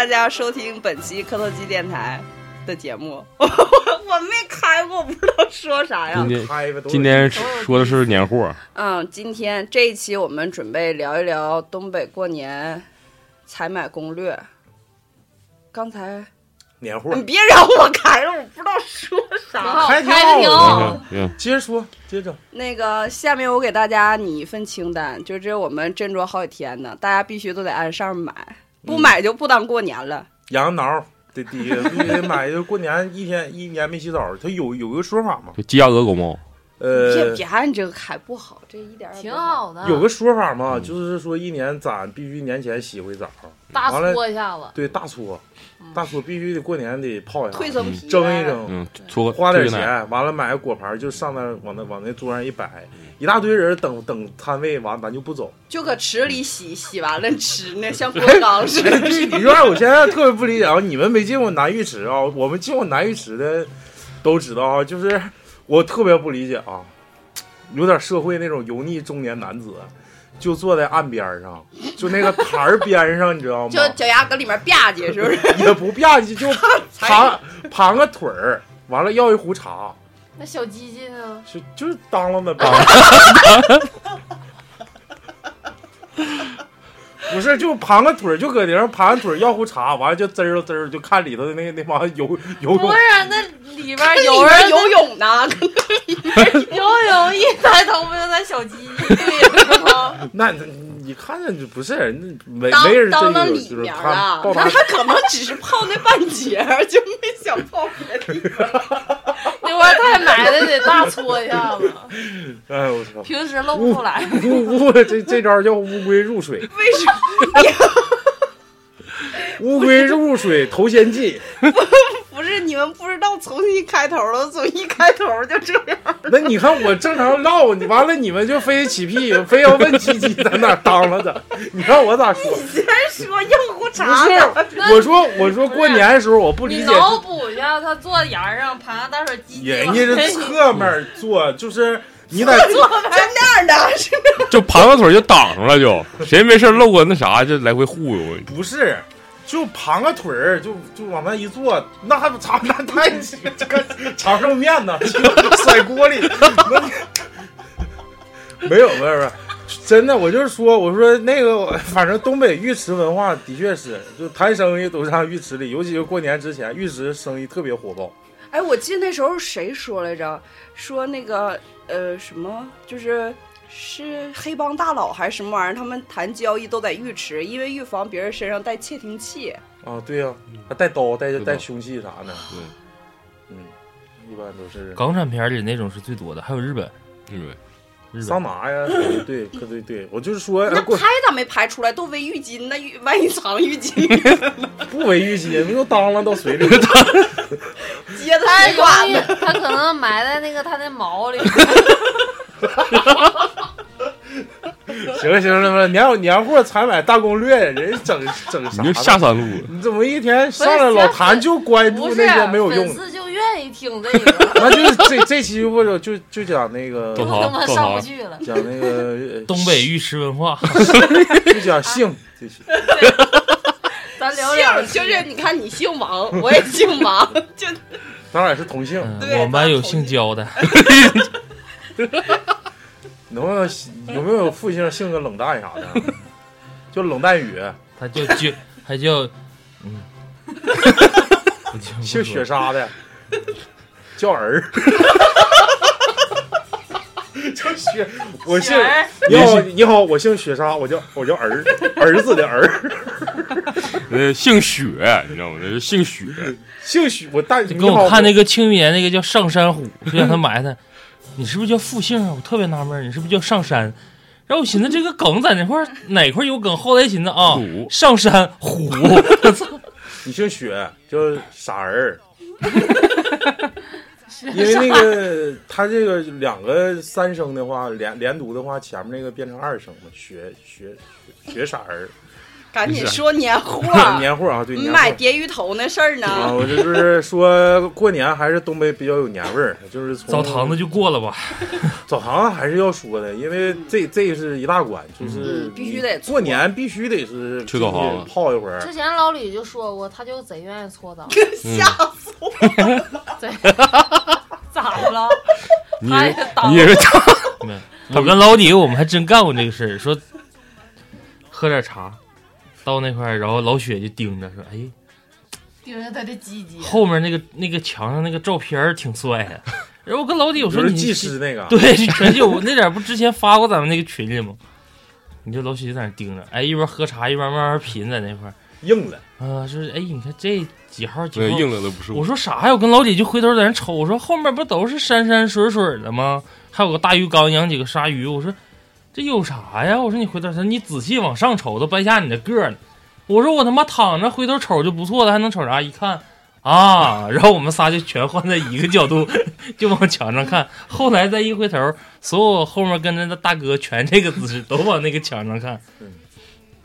大家收听本期磕头机电台的节目。我没开过，我不知道说啥呀今。天今天说的是年货，嗯，今天这一期我们准备聊一聊东北过年采买攻略。刚才年货你，别让我开了，我不知道说啥。开的挺好好。行行，接着说，接着那个，下面我给大家拟一份清单，就这我们斟酌好几天呢，大家必须都得按上面买，不买就不当过年了。羊挠得第一个必须得买，就过年一天一年没洗澡，它有有一个说法嘛，就鸡鸭鹅狗猫，别呃，别按这个开不好，这一点挺。好的，有个说法嘛，嗯就是说一年攒必须年前洗回澡，大完了搓一下子，对，大搓，大搓必须得过年得泡一下，褪层皮蒸一蒸，嗯，搓花点钱，完了买个果盘，就上那往那往那桌上一摆，一大堆人等等摊位，完咱就不走。就搁池里洗，洗完了吃呢，像锅缸似哎，的。对，你说我现在特别不理解啊！你们没进过南浴池啊？我们进过南浴池的都知道啊，就是我特别不理解啊，有点社会那种油腻中年男子，就坐在岸边上，就那个台儿边上，你知道吗？就脚丫搁里面吧唧，是不是？也不吧唧，就 盘盘个腿儿，完了要一壶茶，那小鸡鸡呢？就就是当啷的当啷。不是，就盘个腿儿，就搁顶上盘个腿儿，要壶茶，完了就滋儿滋儿，就看里头的那个那帮游游泳不是，那里边有有人人游泳呢，游泳一抬头不就那小鸡鸡对吗？那那你看着就不是，那没没人真当到里有就是他那他可能只是泡那半截儿，就没想泡别的地方。那会儿太埋汰得大搓一下子，哎我操！平时露不出来。乌乌这这招叫乌龟入水，为什么？乌龟入水头先进。不是你们不知道从一开头了，从一开头就这样。那你看我正常唠，你完了你们就非得起屁，非要问鸡鸡在哪儿当了的，你看我咋说？你先说硬壶不茶是，，我说我说过年的时候我不理你解，脑补一下，他坐沿上盘个大水鸡鸡，人家是侧面坐，就是你在就那样的，是就盘个腿就挡上了，就谁没事露个那啥就来回忽悠。不是，就盘个腿儿，就就往那一坐，那还 不差那太 这个长寿面呢，甩锅里，没有没有没有，真的，我就是说，我说那个，反正东北浴池文化的确是，就谈生意都上浴池里，尤其是过年之前，浴池生意特别火爆。哎，我记得那时候谁说来着？说那个呃什么，就是是黑帮大佬还是什么玩意儿？他们谈交易都在浴池，因为预防别人身上带窃听器。啊，对呀、还带刀、带带凶器啥的，对，嗯，一般都是港产片里那种是最多的，还有日本，嗯，日桑拿呀，对对对对对，我就是说，那过拍咋没拍出来？都围浴巾，那浴 万一藏浴巾，不围浴巾，那都当啷到水里。接的他水管子。，他可能埋在那个他的毛里。行 了行了，了，年年货采买大攻略，人整 整啥呢？你就下三路，你怎么一天上来老谭就关注不是那些没有用粉的？丝就愿意听这个，那就是这这期或者就就讲那个上不去了。讲那个东北玉石文化，就讲性这期。咱聊聊姓就是你看，你姓王，我也姓王，就咱俩是同性，嗯对我们班有姓焦的，能不能有没有父亲姓个冷淡啥的？就冷淡雨，他就 就他叫嗯，姓雪莎的，叫儿。叫雪，我姓你好，你好，我姓雪莎，我叫我叫儿，儿子的儿，呃姓雪，你知道吗？那姓雪，姓雪，我大你跟我看那个清明那个叫上山虎，就让他埋汰，你是不是叫复姓啊？我特别纳闷，你是不是叫上山？然后我寻思这个梗在哪块儿哪块儿有梗，后来寻思啊虎，上山虎，我操，你姓雪，叫傻儿。因为那个他这个两个三声的话，连连读的话，前面那个变成二声嘛，雪雪雪雪傻儿。赶紧说年货，年货啊，对你。买鲽鱼头那事儿啊，呢？我这就是说过年还是东北比较有年味儿，就是从澡堂子就过了吧。澡堂子还是要说的，因为这这是一大关，就是嗯必须得过年必须得是去澡堂子泡一会儿之。前老李就说过，他就贼愿意搓澡，吓死我！了咋了？你也当你以为他没有，我跟老李我们还真干过这个事儿，说喝点茶，到那块儿，然后老雪就盯着说：“哎，盯着他的鸡鸡，后面那个那个墙上那个照片儿挺帅的。”然后我跟老李我说：“你就是技师那个，对，全就我那点儿不之前发过咱们那个群里吗？你就老许就在那盯着，哎，一边喝茶一边慢慢品，在那块儿硬了，啊，说哎，你看这几号几号，那硬的都不是我我。说啥呀？我跟老李就回头在那瞅，我说后面不都是山山水水的吗？还有个大鱼缸，养几个鲨鱼。我说这有啥呀？我说你回头，说你仔细往上瞅，都掰下你的个儿了。我说我他妈躺着回头瞅就不错了，还能瞅啥？一看啊，然后我们仨就全换在一个角度，就往墙上看。后来再一回头，所有后面跟着的大哥全这个姿势，都往那个墙上看，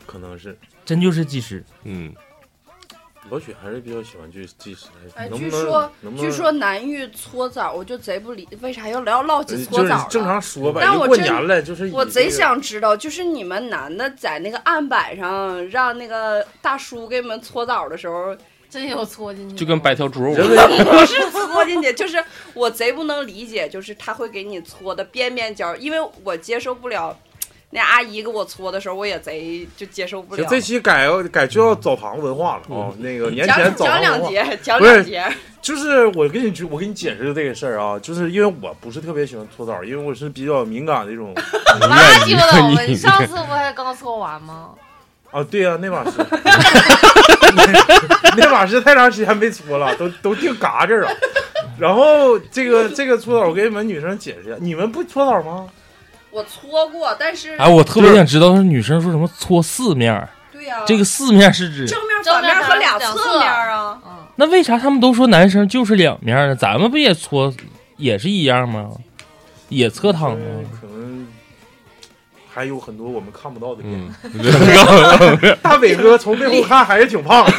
可能是真就是技师。嗯，老许还是比较喜欢去技师。哎，能不能据说能能据说南玉搓澡，我就贼不理，为啥要要唠起呃就是搓澡正？常说吧，但我真又过年了，就是我贼想知道，就是你们男的在那个案板上让那个大叔给你们搓澡的时候，真有搓进去的，就跟白条猪。不是搓进去，就是我贼不能理解，就是他会给你搓的边边角，因为我接受不了。那阿姨给我搓的时候，我也贼就接受不了。这期改改就要澡堂文化了啊，那个年前讲讲澡堂文化。两节，讲不是两节。就是我跟你举，我给你解释这个事儿啊，就是因为我不是特别喜欢搓澡，因为我是比较敏感的一种拉鸡巴倒吧！你你上次不还刚搓完吗？啊。对呀、那把是，那 把是太长时间没搓了，都都定嘎这儿了。然后这个这个搓澡，我给你们女生解释一下，你们不搓澡吗？我搓过，但是哎，我特别想知道是女生说什么搓四面儿，对呀、这个四面是指正面、反面和俩两侧面啊。嗯，那为啥他们都说男生就是两面呢？咱们不也搓也是一样吗？也侧躺吗？可能还有很多我们看不到的点。嗯，大伟哥从背后看还是挺胖。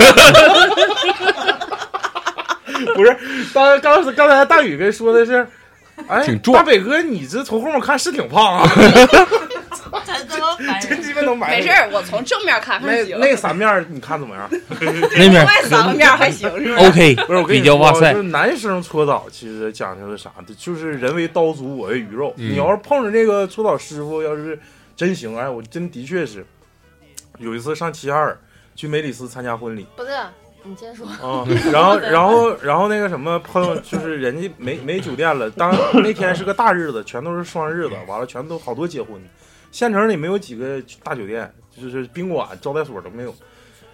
不是，刚刚刚才大宇哥说的是，哎，挺壮大北哥，你这从后面看是挺胖啊，真他妈烦人！真鸡巴能埋没事，我从正面看还行。那三面儿你看怎么样？那面另外三个面还行是吧？OK，不是我跟你说，比较哇塞就是男生搓澡其实讲究的啥？就是人为刀俎，我为鱼肉。嗯你要是碰着那个搓澡师傅，要是真行，哎，我真的确是有一次上齐齐哈尔去梅里斯参加婚礼。不是，你先说。啊，然后，然后，然后那个什么朋友，就是人家没没酒店了，当那天是个大日子，全都是双日子，完了全都好多结婚，县城里没有几个大酒店，就是宾馆、招待所都没有，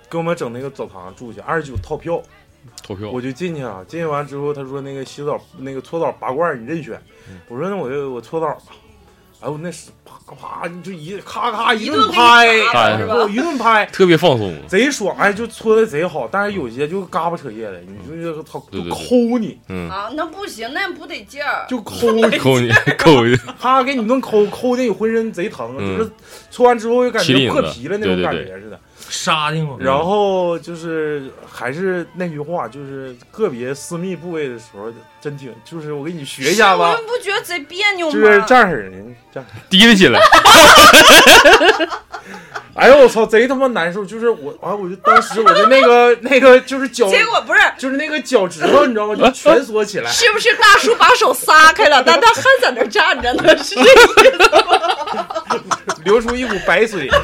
给我们整那个澡堂住去，二十九套票，投票。我就进去了，进去完之后，他说那个洗澡那个搓澡拔罐你任选，我说那我就我搓澡吧，哎呦那是啪啪你就一咔咔一一顿拍，是吧我一顿拍。特别放松。贼爽，哎，就搓的贼好，但是有些就嘎巴扯叶的，你就操，就抠你，嗯，啊，那不行，那不得劲儿。就抠，抠你抠你，啪给你一顿抠，抠的你浑身贼疼，嗯就是搓完之后就感觉破皮了那种感觉似的。沙的吗？然后就是还是那句话，就是个别私密部位的时候，真挺，就是我给你学一下吧你们，不觉得贼别扭吗？就是这样式儿的，这样。提了起来。哎呦我操，贼他妈难受！就是我，啊，我就当时我的那个 那个就是脚，结果不是，就是那个脚趾头，你知道吗？就蜷缩起来。是不是大叔把手撒开了，但他还在那站着呢？是这意思吗？流出一股白水。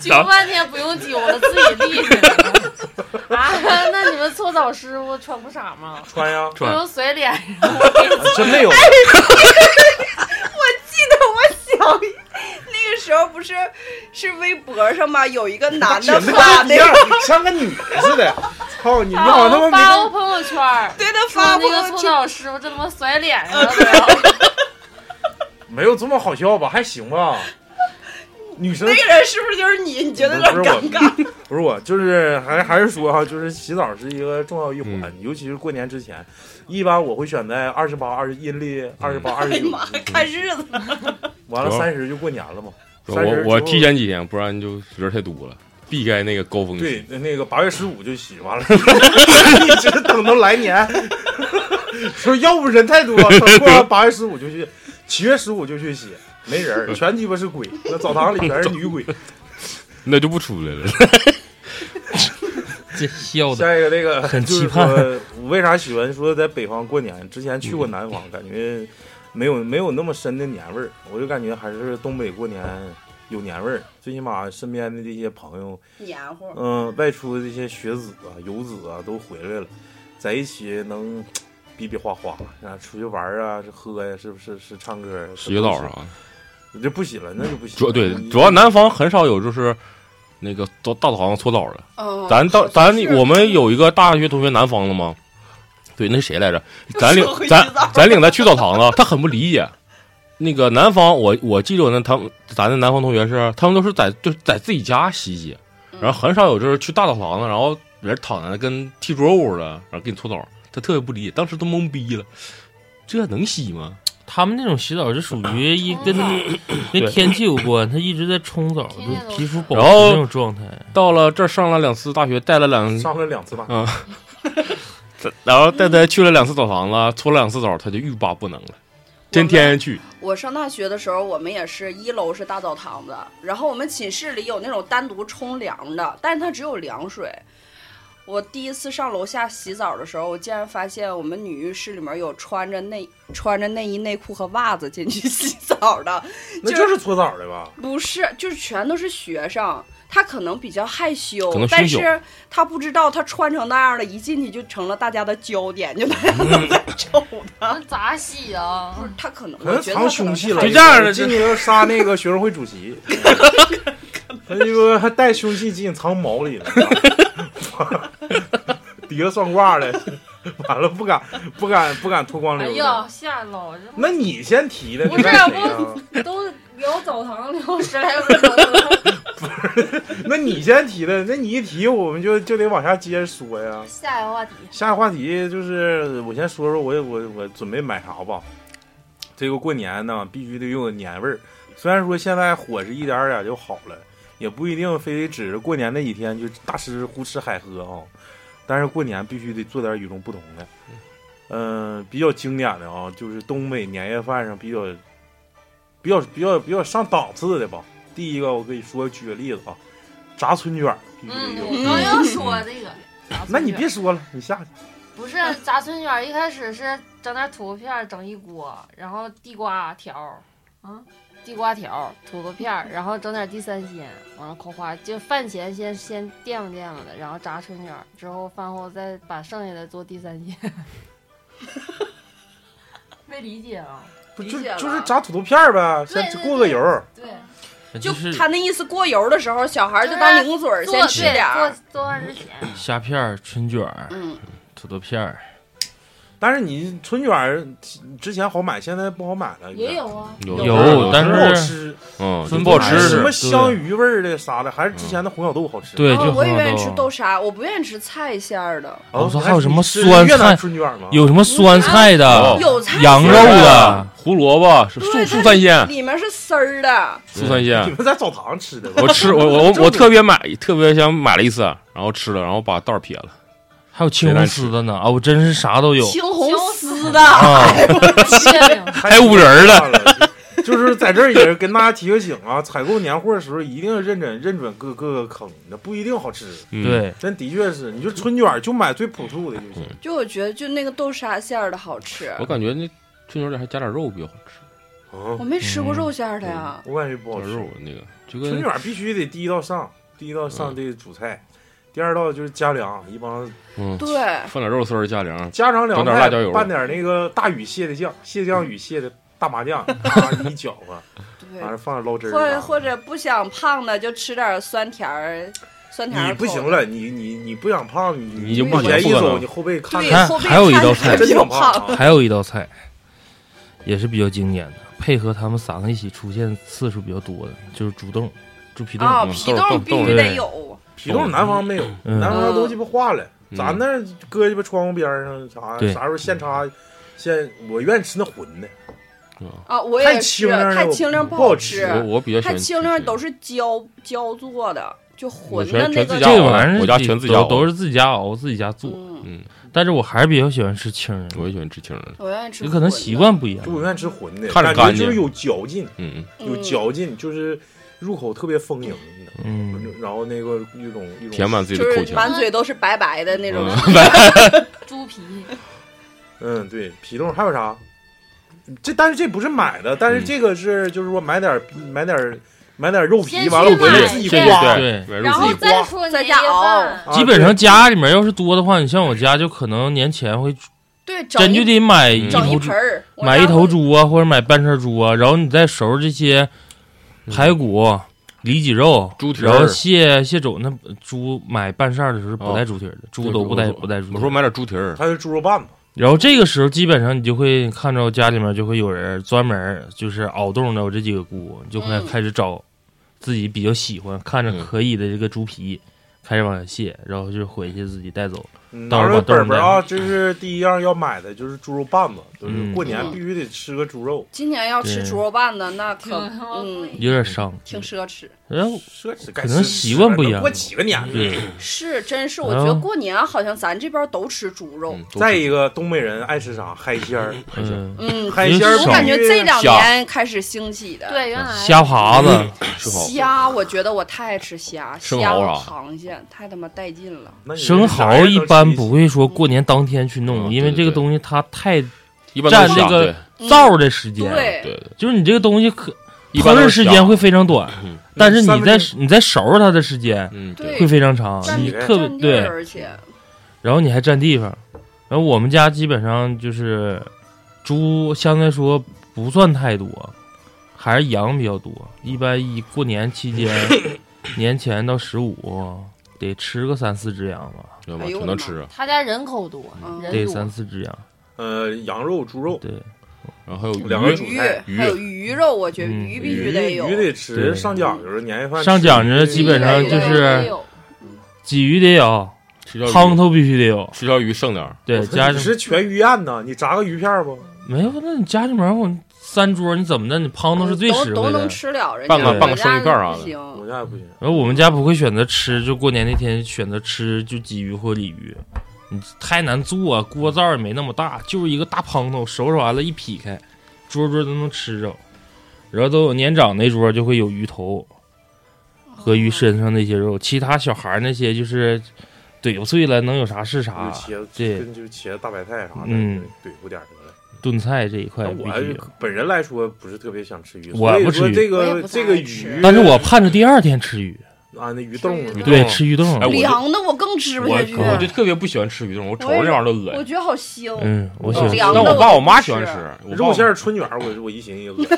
揪半天不用揪了，自己立起来了。啊，那你们搓澡师傅穿裤衩吗？穿呀，不用甩脸上，真没有。我记得我小一那个时候不是是微博上吗？有一个男的发那跟你一样个，像个女的似的。操你！你好好像他妈发过朋友圈儿，对他说发那个搓朋友圈，澡师傅这他妈甩脸上了都要。没有这么好笑吧？还行吧。女生那个人是不是就是你？你觉得有点尴尬？不是我，就是还还是说哈，就是洗澡是一个重要一环，嗯尤其是过年之前，一般我会选在二十八、二十阴历二十八、二十九哎呀，妈呀，看日子，完了行三十就过年了嘛。三十我我提前几天，不然就人太多了，避开那个高峰对。，那个八月十五就洗完了，一直等到来年。说要不人太多，等过完八月十五就去，七月十五就去洗，没人儿，全鸡巴是鬼。那澡堂里全是女鬼。那就不出来了。这笑的下一个那个很就是期盼说，我为啥喜欢说在北方过年？之前去过南方，感觉没有没有那么深的年味儿，我就感觉还是东北过年有年味儿。最起码身边的这些朋友，黏糊。嗯，外出的这些学子啊、游子啊都回来了，在一起能比比划划啊，出去玩儿啊，是喝呀，是不是是唱歌啊？洗个澡啊，这不洗了，那就不洗了。主要对主要南方很少有就是那个到大澡堂搓澡的。哦，咱到咱我们有一个大学同学南方的吗？对，那谁来着？咱领咱咱领他去澡堂子，他很不理解。那个南方，我我记得我那他们咱的南方同学是，他们都是在就是在自己家洗洗，然后很少有就是去大澡堂子，然后人躺在那跟踢桌舞的，然后给你搓澡，他特别不理解，当时都懵逼了，这能洗吗？他们那种洗澡是属于一跟 跟天气有关，他一直在冲澡，就皮肤保持那种状态。到了这儿上了两次大学，带了两，上了两次大，嗯，然后带他去了两次澡堂子，搓了两次澡，他就欲罢不能了，天天去。我上大学的时候，我们也是一楼是大澡堂子，然后我们寝室里有那种单独冲凉的，但是它只有凉水。我第一次上楼下洗澡的时候，我竟然发现我们女浴室里面有穿着内穿着内衣内裤和袜子进去 洗澡的，那就是搓澡的吧？不是，就是全都是学生。他可能比较害羞但是他不知道他穿成那样的，一进去就成了大家的焦点，就大家都在瞅他。那咋洗啊？不是他可能，可能我觉得他可藏凶器了，就这样的进去就杀那个学生会主席，他这个还带凶器进藏毛里了，提了双挂的，完了不敢不敢不敢脱光溜的。哎呀，吓老这那你先提的，不是？都聊澡堂聊十来分钟了，不是那你先提的，那你一提我们就就得往下接着说呀。下一个话题。下一个话题就是我先说说我我我准备买啥吧。这个过年呢，必须得有年味儿。虽然说现在伙食一点儿点儿就好了，也不一定非得指着过年那几天就大吃胡吃海喝啊。但是过年必须得做点与众不同的。嗯、比较经典的啊，就是东北年夜饭上比较比较比较比较上档次的吧。第一个我可以说举个例子啊，炸春卷必须得嗯，有。我刚要说这个。那你别说了，你下去。不是炸春卷，一开始是整点土豆片，整一锅，然后地瓜条儿，啊，地瓜条、土豆片儿，然后整点地三鲜，完了夸夸就饭前先先垫吧垫吧的，然后炸春卷，之后饭后再把剩下的做地三鲜。没理解啊？不就就是炸土豆片儿呗，先过个油儿。对，就是他那意思过油的时候，小孩就当零嘴儿先吃点儿。做做饭之前，虾片、春卷、嗯，土豆片儿，但是你春卷儿之前好买，现在不好买了。也有啊，有有但是不好吃，嗯，分不好吃什么香鱼味儿的啥的，还是之前的红小豆好吃。对，就哦我也愿意吃豆豆沙，我不愿意吃菜馅儿的。哦，我说还有什么酸菜春卷吗？有什么酸菜的哦、有菜羊肉的，胡萝卜是素对素三鲜，里面是丝儿的。素三鲜你。们在澡堂吃的？我吃我我我我特别买特别想买了一次，然后吃了，然后把袋儿撇了。还有青红丝的呢啊！我真是啥都有青红丝的，啊！还有五仁的的。就是在这儿也是跟大家提个醒啊，采购年货的时候一定要认真认准各各个坑，那不一定好吃。嗯，对，真的确是，你就春卷就买最朴素的就行。就我觉得就那个豆沙馅儿的好吃。我感觉那春卷里还加点肉比较好吃，啊我嗯，没吃过肉馅儿的呀。我感觉不好吃。那个就春卷必须得第一道上，第一道上这主菜，第二道就是加凉，一帮嗯对，放点肉丝儿加凉，家常凉整点菜辣椒油。拌点那个大禹蟹的酱，蟹酱与蟹的大麻酱，啪 一搅和，对。完了放点捞汁儿或者。或者不想胖的就吃点酸甜儿，酸甜儿你不行了，你你你不想胖，你你就往前一走，你后背看对，着后背还有一道菜。真比较想胖。还有一道菜也是比较经典的，配合他们三个一起出现次数比较多的，就是煮冻、猪皮冻。皮冻必须得有。皮冻南方没有，嗯。南方都鸡巴化了，嗯。咱那搁鸡巴窗户边上啥，啥时候现插现，我愿意吃那浑的，啊，我也是，清亮了太清亮不好好吃我我比较喜欢太清亮都是焦焦做的，就我混的那个这个玩意儿我家全自己熬都都是自己家熬自己家做，嗯，嗯，但是我还是比较喜欢吃清的，我也喜欢吃清的。我愿意吃你可能习惯不一样就。我愿意吃荤的，看着干净感觉就是有嚼劲，嗯。嗯，有嗯。嚼劲，就是入口特别丰盈的，嗯，然后那个一种一种填满自己就是的口腔。满嘴都是白白的那种。猪皮，嗯，对，皮冻还有啥？这但是这不是买的，但是嗯这个是就是说买点儿买点儿买点儿肉皮，先完了我回来去自己刮。对对，然后自己刮再说在年夜家熬饭啊基本上家里面要是多的话，你像我家就可能年前会对，整真就一得买一整一头猪盆，儿，买一头猪啊，或者买半身猪啊，然后你再收拾这些排骨、里脊肉、猪蹄儿然后蟹蟹肘那猪买半扇儿的时候是不带猪蹄儿的，猪都不带不带猪蹄儿。我说买点猪蹄儿，它是猪肉拌子，然后这个时候基本上你就会看着家里面就会有人专门就是熬冻的我这几个菇，就会嗯开始找自己比较喜欢、看着嗯可以的这个猪皮，开始往下卸，然后就回去自己带走。嗯到时候拿着本本啊，这是第一样要买的，就是猪肉拌子，就是嗯过年必须得吃个猪肉，今年要吃猪肉拌子，那可挺嗯有点伤，挺奢侈。然后奢侈该可能习惯不一样过几个年了。对，是，真是，我觉得过年好像咱这边都吃猪肉。再一个，东北人爱吃啥？海鲜儿，嗯，嗯，海鲜我感觉这两年开始兴起的。对，原来虾爬子，虾，我觉得我太爱吃虾，虾和生蚝啊螃蟹太他妈带劲了。生蚝一般吃不会说过年当天去弄，嗯因为这个东西它太占那个灶的时间，对。对对，就是你这个东西可一般烹饪时间会非常短，嗯。但是你在你在收拾它的时间嗯对。会非常长，你特别对，，而且。然后你还占地方，然后我们家基本上就是猪相对来说不算太多，还是羊比较多，一般一过年期间，年前到十五得吃个三四只羊吧，挺能吃啊。他家人口多，嗯得多三四只羊，呃羊肉、猪肉，对，然后还有鱼两个鱼主菜鱼还有鱼肉，我觉得嗯鱼必须得有。鱼得吃，对上讲究，年夜饭上讲究基本上就就是是有鲫鱼得有，吃条鱼汤头必须得有，吃条鱼剩点儿，对，家里你是全鱼宴呢？你炸个鱼片儿不？没有，那你家里面我三桌你怎么的？你汤头是最都都能实惠的。吃了，人拌家个半个生鱼片儿啥的不行。我家也不行。然后我们家不会选择吃，就过年那天选择吃就鲫鱼或鲤鱼，你太难做，锅灶也没那么大，就是一个大汤头，收拾完了，一劈开，桌桌都能吃着。然后都有年长那桌就会有鱼头和鱼身上那些肉，其他小孩儿那些就是怼不碎了，能有啥是啥就。茄子，对跟就是茄子、大白菜啥的，嗯，怼不点儿得了。炖菜这一块我本人来说不是特别想吃鱼，我不吃这个这个鱼，但是我盼着第二天吃鱼，啊那鱼冻鱼冻对，吃鱼冻。哎我凉的我更吃不我下去，我就特别不喜欢吃鱼冻，我瞅着这玩意儿都恶心。我觉得好腥。嗯，我喜哦欢吃凉的但我爸我妈喜欢吃肉馅儿春卷，我我一寻思也恶心。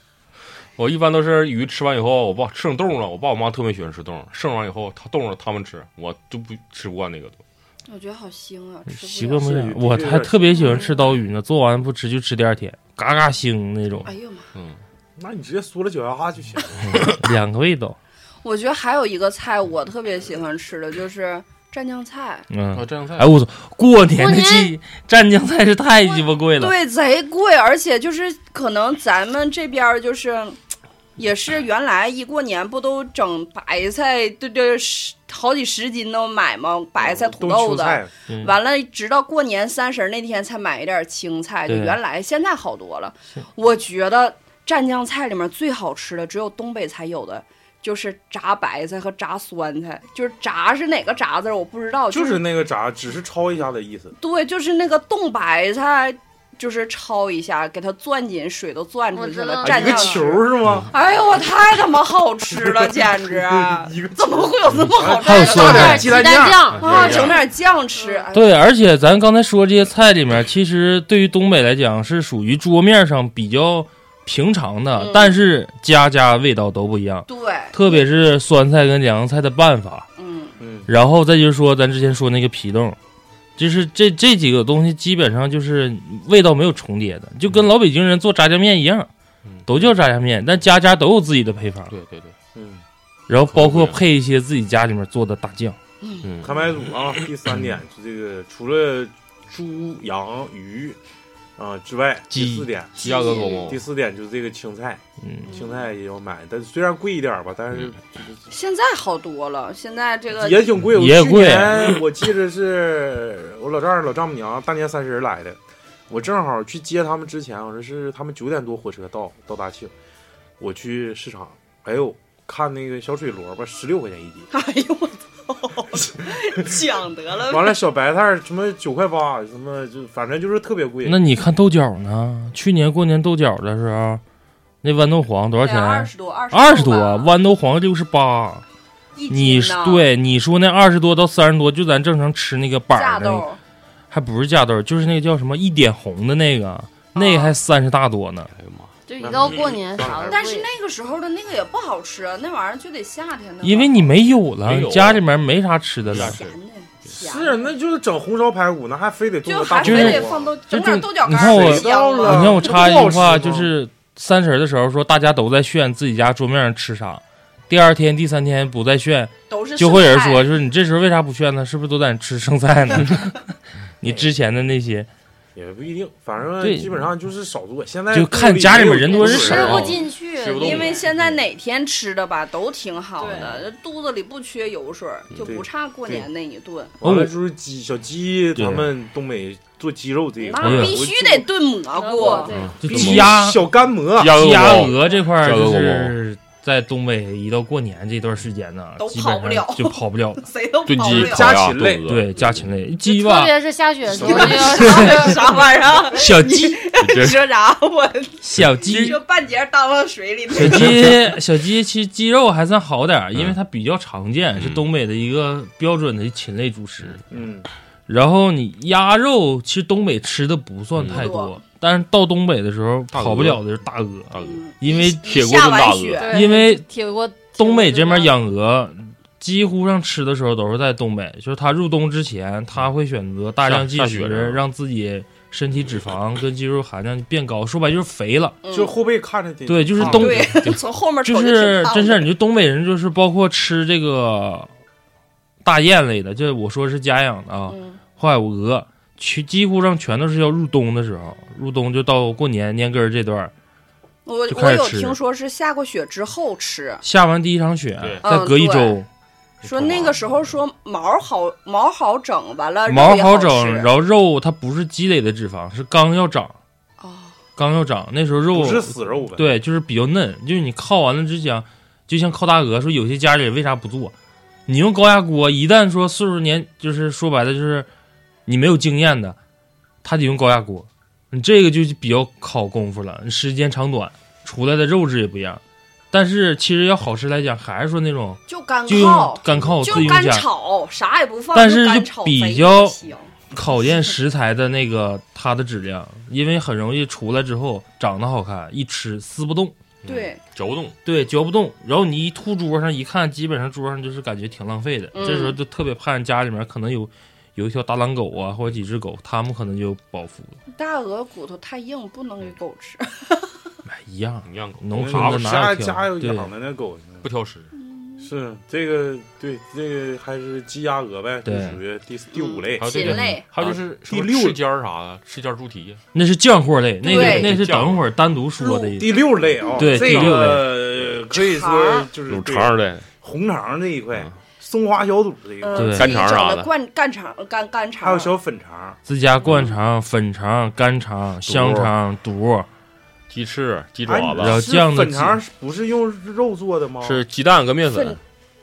我一般都是鱼吃完以后，我爸剩冻了，我爸我妈特别喜欢吃冻，剩完以后他冻了他们吃，我就不吃不惯那个东西。我觉得好腥啊，吃习。惯不了。我还特别喜欢吃刀鱼呢，做完不吃就吃第二天，嘎嘎腥那种，哎呦妈！嗯，那你直接嗦了脚丫就行了。两个味道。我觉得还有一个菜我特别喜欢吃的就是蘸酱菜，啊，嗯，蘸酱菜哎，我操，过年过年的季蘸酱菜是太鸡巴贵了。对，贼贵，而且就是可能咱们这边儿就是。也是原来一过年不都整白菜，对对，十好几十斤都买吗？白菜、土豆的，嗯完了，直到过年三十儿那天才买一点青菜。就原来现在好多了。我觉得蘸酱菜里面最好吃的只有东北才有的，就是炸白菜和炸酸菜。就是炸是哪个炸字儿我不知道，就是是那个炸，只是焯一下的意思。对，就是那个冻白菜。就是焯一下，给它攥紧，水都攥出去了，蘸酱球是吗？哎呦，我太他妈好吃了，简直！啊一个怎么会有这么好吃还有的酸菜鸡点鸡蛋蛋酱酱，啊？整点酱吃，哎对，而且咱刚才说这些菜里面，其实对于东北来讲是属于桌面上比较平常的，嗯但是家家味道都不一样，对，特别是酸菜跟凉菜的办法。嗯，嗯，然后再就是说，咱之前说那个皮冻，就是这这几个东西基本上就是味道没有重叠的，就跟老北京人做炸酱面一样嗯，都叫炸酱面，但家家都有自己的配方，对对对，嗯，然后包括配一些自己家里面做的大酱。嗯，看白组啊，第三点是这个，除了猪、羊、鱼，啊之外，第四点，鸡鸭鹅狗猫第，四点就是这个青菜，嗯，青菜也要买，但虽然贵一点吧，但是现在好多了，现在这个也挺贵。我去也贵。年 我记得是我老丈人老丈母娘大年三十来的，我正好去接他们之前，我说是他们九点多火车到到大庆，我去市场，哎呦，看那个小水萝卜十六块钱一斤，哎呦我操，讲得了，完了小白菜什么九块八，什么就反正就是特别贵。那你看豆角呢？去年过年豆角的时候，那豌豆黄多少钱？二十多，二二十多，吧豌豆黄六十八。一你斤呢对你说那二十多到三十多，就咱正常吃那个板儿的还不是架豆，就是那个叫什么一点红的那个，那个还三十大多呢。哎呀妈，就一到过年啥的，但是那个时候的那个也不好吃，啊那玩意儿就得夏天的。因为你没有了，有家里面没啥吃的了。咸的，是，那就是整红烧排骨，那还非得炖就个大就是还非得放豆，整点豆角你看我你看我插一句话，就是三十的时候说大家都在炫自己家桌面上吃啥，第二天、第三天不再炫，都是就会有人说，就是你这时候为啥不炫呢？是不是都在吃剩菜呢？你之前的那些，也不一定，反正基本上就是少做。现在就看家里面人多人吃不进去，因为现在哪天吃的吧都挺好的，肚子里不缺油水，就不差过年那一顿。完了就是鸡小鸡，对他们东北做鸡肉这一块必须得炖蘑菇，对就鸡鸭小干蘑，鸭鸡鸭鹅这块就是在东北一到过年这段时间呢，都基本跑不了。上就跑不了。谁都炖跑不了。鸡烤鸭家禽类。炖鹅对，家禽类。鸡特吧，别是下雪的时候，啥玩意儿？小鸡，你说啥？我小鸡，就半截当到水里。小鸡，小鸡其实鸡肉还算好点儿，因为嗯它比较常见，是嗯东北的一个标准的禽类主食。嗯，然后你鸭肉，其实东北吃的不算太多。嗯不多，但是到东北的时候跑不了的是大鹅，大鹅嗯因为铁锅炖大鹅因为铁锅东北这边养鹅。几乎上吃的时候都是在东北，就是他入冬之前，他会选择大量进食，让自己身体脂肪跟肌肉含量变高，说白就是肥了。嗯。就后背看着挺对就是胖东对，从后面就就是真是，你就东北人就是包括吃这个大雁类的，就我说是家养的啊，嗯。还有鹅，全几乎上全都是要入冬的时候，入冬就到过年年根儿这段儿，我我有听说是下过雪之后吃，下完第一场雪，再隔一嗯周，说那个时候说毛好毛好整，完了毛好整，然后肉它不是积累的脂肪，是刚要长，哦，刚要长，那时候肉不是死肉呗？，对，就是比较嫩，就是你烤完了之前，就像烤大鹅，说有些家里为啥不做？你用高压锅，一旦说岁数年，就是说白了就是你没有经验的，他得用高压锅，你这个就比较考功夫了，时间长短，出来的肉质也不一样。但是其实要好吃来讲，还是说那种就干就干烤自就干己用家炒，啥也不放，但是就炒比较考验食材的那个它的质量，因为很容易出来之后长得好看，一吃撕不动。对，嚼不动，对，嚼不动，然后你一吐桌上一看，基本上桌上就是感觉挺浪费的。嗯这时候就特别盼家里面可能有有一条大狼狗啊，或者几只狗，它们可能就饱腹了。大鹅骨头太硬，不能给狗吃。哎，一样，一样狗农村家的哪有家家有养的那狗，不挑食。是这个对这个还是鸡鸭鹅呗，就属于第第五类还。有这个禽类，还有就是第六什么翅尖儿啥的，翅尖儿猪蹄，那是酱货类，那个那是等会儿单独说的。第六类啊，对第六个可以说就是有对肠的，红肠这一块嗯，松花小肚的一块，嗯，对。干肠啥的。灌干肠、干干肠，还有小粉肠，自家灌肠、粉肠、干肠、香肠、肚，鸡翅、鸡哎爪然后子，酱的粉肠不是用肉做的吗？是鸡蛋跟面粉粉，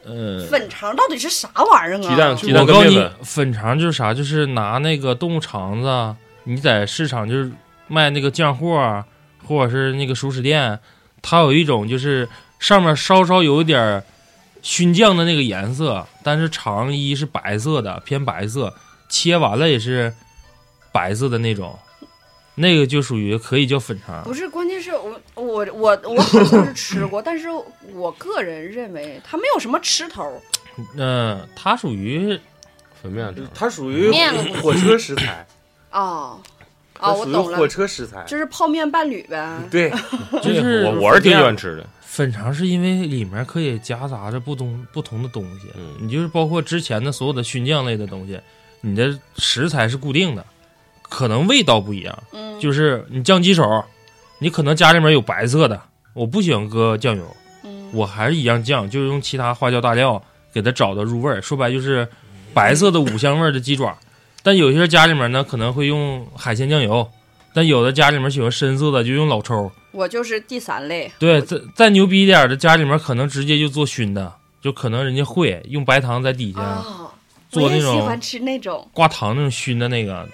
嗯。粉肠到底是啥玩意儿啊？鸡蛋鸡蛋我告诉你跟面粉，，粉肠就是啥，就是拿那个动物肠子啊，你在市场就是卖那个酱货啊，或者是那个熟食店，它有一种就是上面稍稍有一点儿熏酱的那个颜色，但是肠衣是白色的，偏白色，切完了也是白色的那种，那个就属于可以叫粉肠。不是，关键是我我我我好像是吃过，但是我个人认为它没有什么吃头。嗯、它属于粉面肠。它属于面火车食材，哦，它啊，我懂了火，车食材。就是泡面伴侣呗。对，就是我我是挺喜欢吃的，粉肠是因为里面可以夹杂着不同不同的东西，嗯你就是包括之前的所有的熏酱类的东西，你的食材是固定的，可能味道不一样，就是你酱鸡手，你可能家里面有白色的，我不喜欢搁酱油，嗯，我还是一样酱，就是用其他花椒大料给它找的入味儿。说白就是白色的五香味儿的鸡爪，但有些家里面呢可能会用海鲜酱油，但有的家里面喜欢深色的就用老抽。我就是第三类。对，再再牛逼一点的家里面可能直接就做熏的，就可能人家会用白糖在底下做那种喜欢吃那种。挂糖那种熏的那个，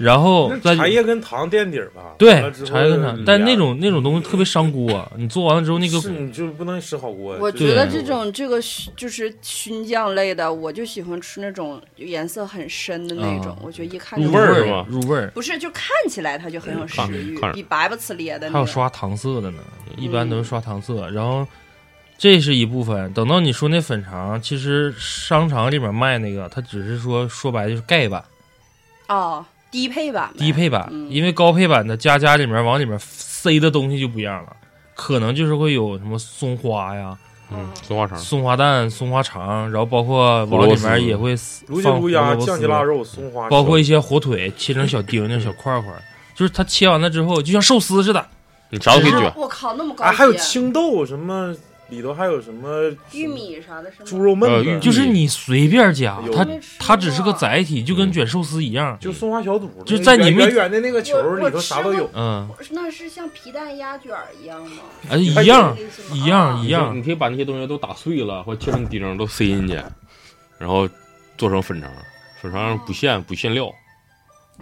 然后再茶叶跟糖垫底儿吧？对茶叶跟糖，但那种那种东西特别伤锅，嗯你做完了之后那个是你就不能吃好锅。我觉得这种这个熏就是熏酱类的，我就喜欢吃那种颜色很深的那种啊。我觉得一看就入味儿入味儿。不是，就看起来它就很有食欲比白不呲咧的那个。还有刷糖色的呢，一般都是刷糖色。然后这是一部分，等到你说那粉肠，其实商场里面卖那个，它只是说说白了就是盖碗、哦，低配版，低配版，嗯。因为高配版的加加里面往里面塞的东西就不一样了，可能就是会有什么松花呀、嗯，松花肠，松花蛋、松花肠，然后包括往里面也会放胡如鸭、酱鸡腊肉、松花，包括一些火腿切成小丁丁、小块块，就是它切完了之后，就像寿司似的。你啥都可以卷。我靠，那么高哎，还有青豆什么，里头还有什么玉米啥的，是吗？猪肉焖就是你随便加，它它只是个载体，就跟卷寿司一样。就松花小肚，就在你们圆圆的那个球里头啥都有。嗯，那是像皮蛋鸭卷一样吗？哎，一样一样啊一样你。可以把那些东西都打碎了，或切成丁都塞进去，然后做成粉肠。粉肠不限不限料，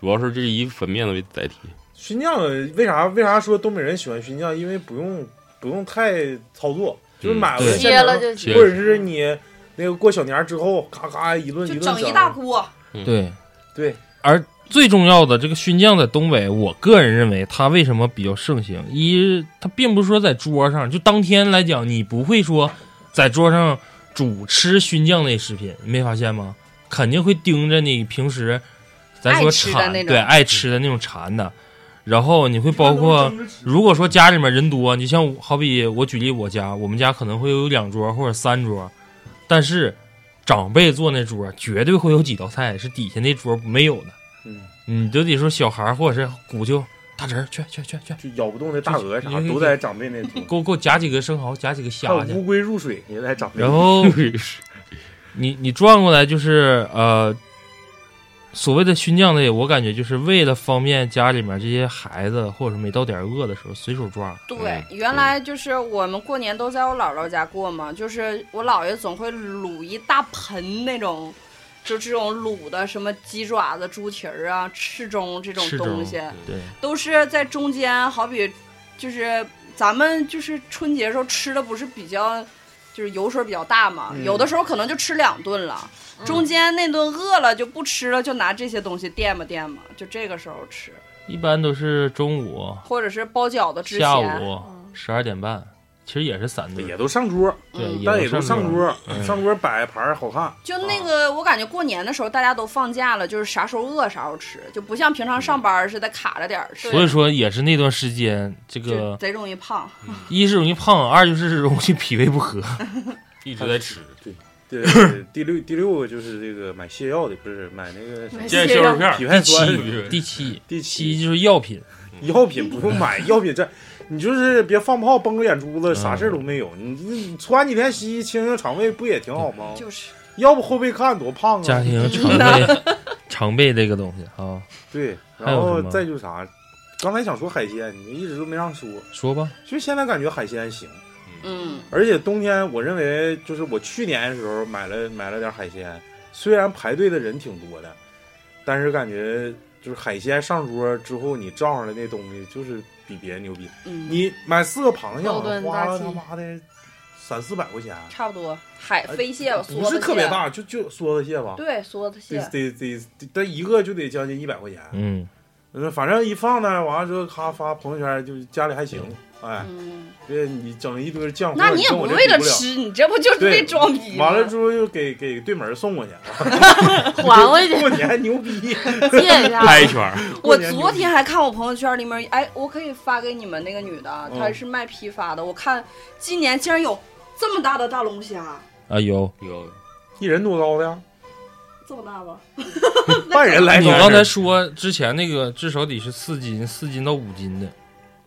主要是这是以粉面为载体。熏酱为啥为啥说东北人喜欢熏酱？因为不用不用太操作，就是嗯买了就切行。或者是你那个过小年之后，咔咔一顿就一顿整一大锅，对对，而最重要的这个熏酱在东北，我个人认为它为什么比较盛行？一，它并不是说在桌上，就当天来讲，你不会说在桌上主吃熏酱类食品，你没发现吗？肯定会盯着你平时咱说爱吃的馋那种对爱吃的那种馋的，然后你会包括。如果说家里面人多，你像我好比我举例我家，我们家可能会有两桌或者三桌，但是长辈坐那桌绝对会有几道菜是底下那桌没有的。嗯，你就得说小孩儿或者是姑舅大侄儿去去去去，就咬不动那大鹅啥就都在长辈那桌，给我给我夹几个生蚝，夹几个虾去。乌龟入水也在长辈。然后你你转过来就是呃，所谓的熏酱类，我感觉就是为了方便家里面这些孩子，或者是没到点儿饿的时候随手抓。对嗯，原来就是我们过年都在我姥姥家过嘛，就是我姥爷总会卤一大盆那种，就这种卤的什么鸡爪子、猪蹄儿啊、翅中这种东西，对，都是在中间，好比就是咱们就是春节时候吃的不是比较。就是油水比较大嘛，嗯有的时候可能就吃两顿了，嗯。中间那顿饿了就不吃了，就拿这些东西垫吧垫吧，就这个时候吃，一般都是中午、或者是包饺子之前，下午嗯。十二点半，其实也是散的。也都上桌，对，嗯。但也都都上桌，嗯。上桌摆盘儿好看。就那个，我感觉过年的时候大家都放假了，就是啥时候饿啥时候吃，就不像平常上班似的卡着点儿吃，所以说也是那段时间，这个贼容易胖。一是容易胖，二就是容易脾胃不和。一直在吃。对，对 第六第六个就是这个买泻药的，不是买那个买见消食片匹派酸。七第七，第七。就是药品，药品不用买，药品这你就是别放炮崩个眼珠子，啥事儿都没有。你你你窜几天稀，清清肠胃不也挺好吗？就是要不后背看多胖啊！家庭常备 常备这个东西啊，对，然后再就是啥，刚才想说海鲜，你们一直都没让说。说吧，就现在感觉海鲜行，嗯，而且冬天我认为就是我去年的时候买了买了点海鲜，虽然排队的人挺多的，但是感觉就是海鲜上桌之后，你照上来那东西就是比别人牛逼。嗯，你买四个螃蟹好像花了他妈的三四百块钱，差不多海飞蟹、梭子不是特别，大，就就梭子蟹吧，对，梭子蟹，得得得，但一个就得将近一百块钱。嗯，嗯，反正一放那完了之后，咔发朋友圈，就家里还行。哎，嗯，对你整一堆酱货，那你也不为了。吃，你这不就是对为装逼吗？完了之后又给给对门送过去，还回去 过年牛逼。借一下。拍一圈，我昨天还看我朋友圈里面，哎，我可以发给你们那个女的，嗯她是卖批发的。我看今年竟然有这么大的大龙虾，啊有有一人多高的呀？这么大吧？万人来你刚才说之前那个至少得是四斤，四斤到五斤的，贼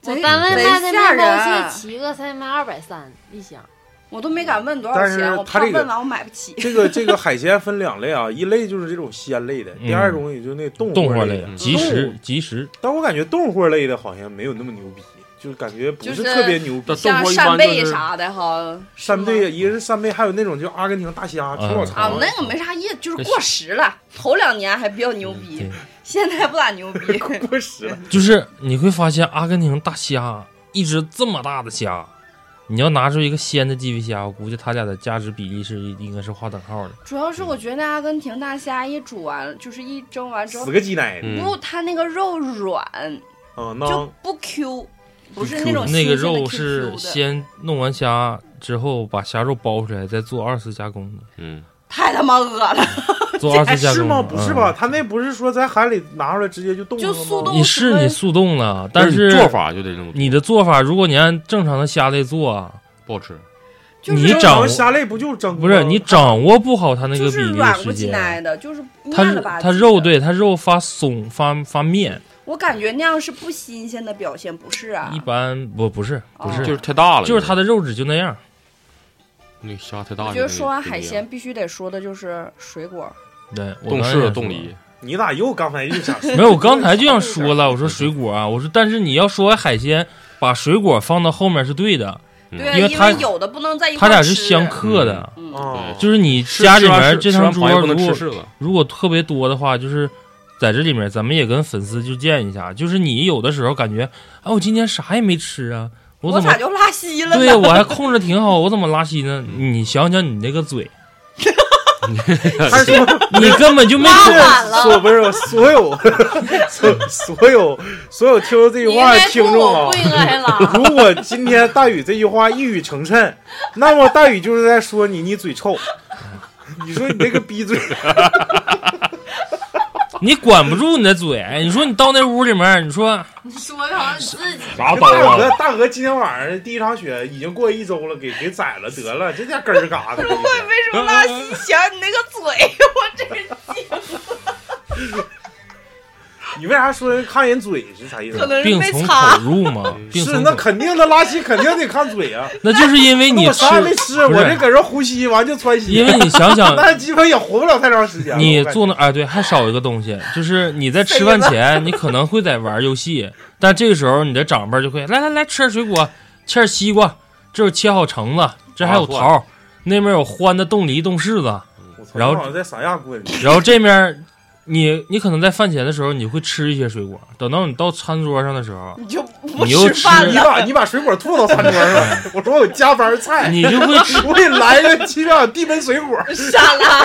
我单位贼卖的吓面包人蟹七个才卖二百三一箱，我都没敢问多少钱，我它这个怕问完我买不起。这个这个海鲜分两类啊，一类就是这种鲜类的，嗯第二种也就是那动动物类的物类的，。即食即食。但我感觉冻货类的好像没有那么牛逼，就是感觉不是是特别牛逼。动像物一般扇贝啥的哈，扇贝，一个是扇贝，还有那种就阿根廷大虾，挺老啊长，的。那个没啥意思，就是过时了。头两年还比较牛逼，现在不咋牛逼。过时了。就是你会发现阿根廷大虾，一只这么大的虾，你要拿出一个鲜的基围虾，我估计它俩的价值比例是应该是划等号的。主要是我觉得那阿根廷大虾一煮完，就是一蒸完之后死，个鸡奶嗯不，它那个肉软，啊，就不 Q，不是那种那个肉是先弄完虾之后，把虾肉剥出来，再做二次加工的。嗯，太他妈恶了，做二哎次加工 是吗？不是吧？嗯他那不是说在海里拿出来直接就冻就了吗速冻你是你速冻了，但是做法就得这么，你的做法，如果你按正常的虾类做啊，不好吃。就是正你掌握虾类不就是蒸？不是你掌握不好它那个就是比例软不起时间。来的，就是它。它肉对它肉发松发发面，我感觉那样是不新鲜的表现，不是啊一？般不不是不哦是，就是太大了，就是它的肉质就那样。那虾太大了。我觉得说完海鲜，必须得说的就是水果。对，我冻柿、刚才也说冻梨，你咋又刚才又想说？没有，我刚才就想 说了，我说水果啊，我说但是你要说完海鲜，把水果放到后面是对的，嗯对啊，因因为它有的不能在一它块儿吃俩是相克的。嗯，啊，就是你家里面这张桌吃完螃蟹不能如果如果特别多的话，就是在这里面，咱们也跟粉丝就建一下，就是你有的时候感觉，哎，我今天啥也没吃啊，我怎么我咋就拉稀了呢？对我还控制挺好，我怎么拉稀呢？你想想你那个嘴，他说你根本就没拉控晚了所不是所有所所有所有听到这句话的听众啊。如果今天大宇这句话一语成谶，那么大宇就是在说你你嘴臭。你说你那个逼嘴，你管不住你的嘴。你说你到那屋里面，你说你说的好像你自己。啥大哥大哥今天晚上第一场雪已经过一周了，给给宰了得了，这家根儿嘎的。为什么拉稀？想你那个嘴，我真是 你为啥说人看人嘴是啥意思可？能是病从口。入嘛，病是那，肯定的，拉稀肯定得看嘴啊。那就是因为你我啥也没吃，我这搁这呼吸完就窜稀。因为你想想，那基本也活不了太长时间了。你我感觉做那哎对，还少一个东西，就是你在吃饭前，你可能会在玩游戏，但这个时候你的长辈就会来来来吃点水果，切点西瓜，这有切好橙子，这还有啊桃，那边有欢的冻梨、冻柿子，我操然后你好像在三亚滚，然后这面你你可能在饭前的时候你会吃一些水果，等到你到餐桌上的时候，你就不你又吃饭你。把你把水果吐到餐桌上，我说我有加班菜，你就会吃。我给你来个七秒地门水果，沙拉，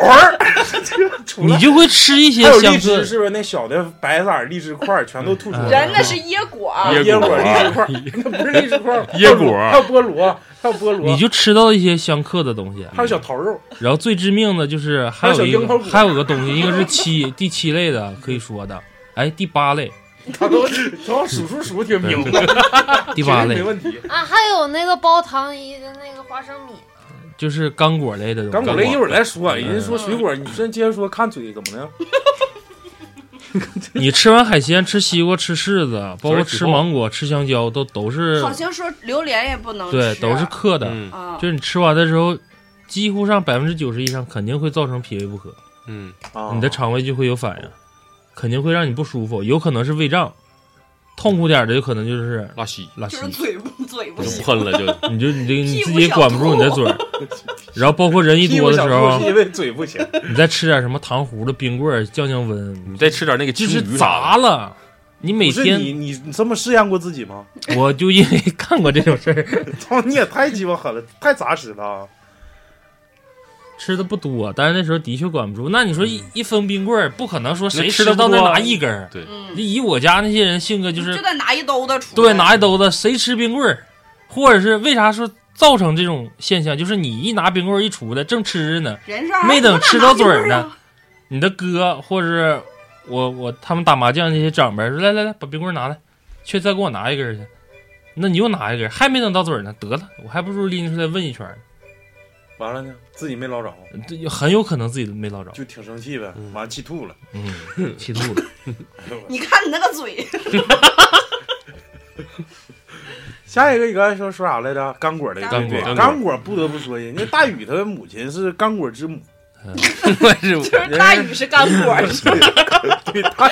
玩儿，出来你就会吃一些还有荔枝，是不是那小的白色儿荔枝块儿全都吐出来了？人那是椰果，椰果、椰果荔枝块儿，那不是荔枝块儿，椰果还有菠萝，还有菠萝，你就吃到一些相克的东西。还有小桃肉，然后最致命的就是还有一还有小樱桃果个还有个东西，应该是七 第七类的可以说的，哎，第八类，他都都数数数挺明白，第八类 绝对没问题。啊，还有那个煲糖衣的那个花生米，就是干果类的东西。干果类一会儿再说，嗯人家说水果，你先接着说，看嘴怎么的？你吃完海鲜，吃西瓜，吃柿子，包括吃芒果、吃香蕉，都都是好像说榴莲也不能吃，对，都是克的。就。是你吃完的时候，几乎上百分之九十以上肯定会造成脾胃不和，嗯，啊你的肠胃就会有反应，肯定会让你不舒服，有可能是胃胀，痛苦点儿的有可能就是拉稀拉稀就是。嘴不 嘴不就行，喷了就。你就你这你自己也管不住你的嘴儿，然后包括人一多的时候，因为嘴不行，你再吃点什么糖葫芦、冰棍儿降降温，你再吃点那个就是青鱼啥砸了。你每不是天你你你这么试验过自己吗？我就因为干过这种事儿，操，你也太鸡巴狠了，太杂食了啊。吃的不多，但是那时候的确管不住。那你说一一封冰棍儿，不可能说谁吃吃到那拿一根儿。对，嗯，以我家那些人性格就是就是得拿一兜子出来，对拿一兜子，谁吃冰棍儿，或者是为啥说造成这种现象？就是你一拿冰棍儿一出来，正吃着呢，没等吃到嘴儿呢你的哥或者是我我他们打麻将那些长辈说来来来，把冰棍儿拿来，去再给我拿一根儿去。那你又拿一根儿，还没等到嘴儿呢，得了，我还不如拎出来问一圈儿呢。完了呢，自己没捞着，这很有可能自己没捞着，就挺生气呗，完了气吐了。嗯，气吐了。你看你那个嘴，下一个你刚才说说啥来着？干果的干果对干果。不得不说，人家大禹他母亲是干果之母，是就是大禹是干果。儿，对大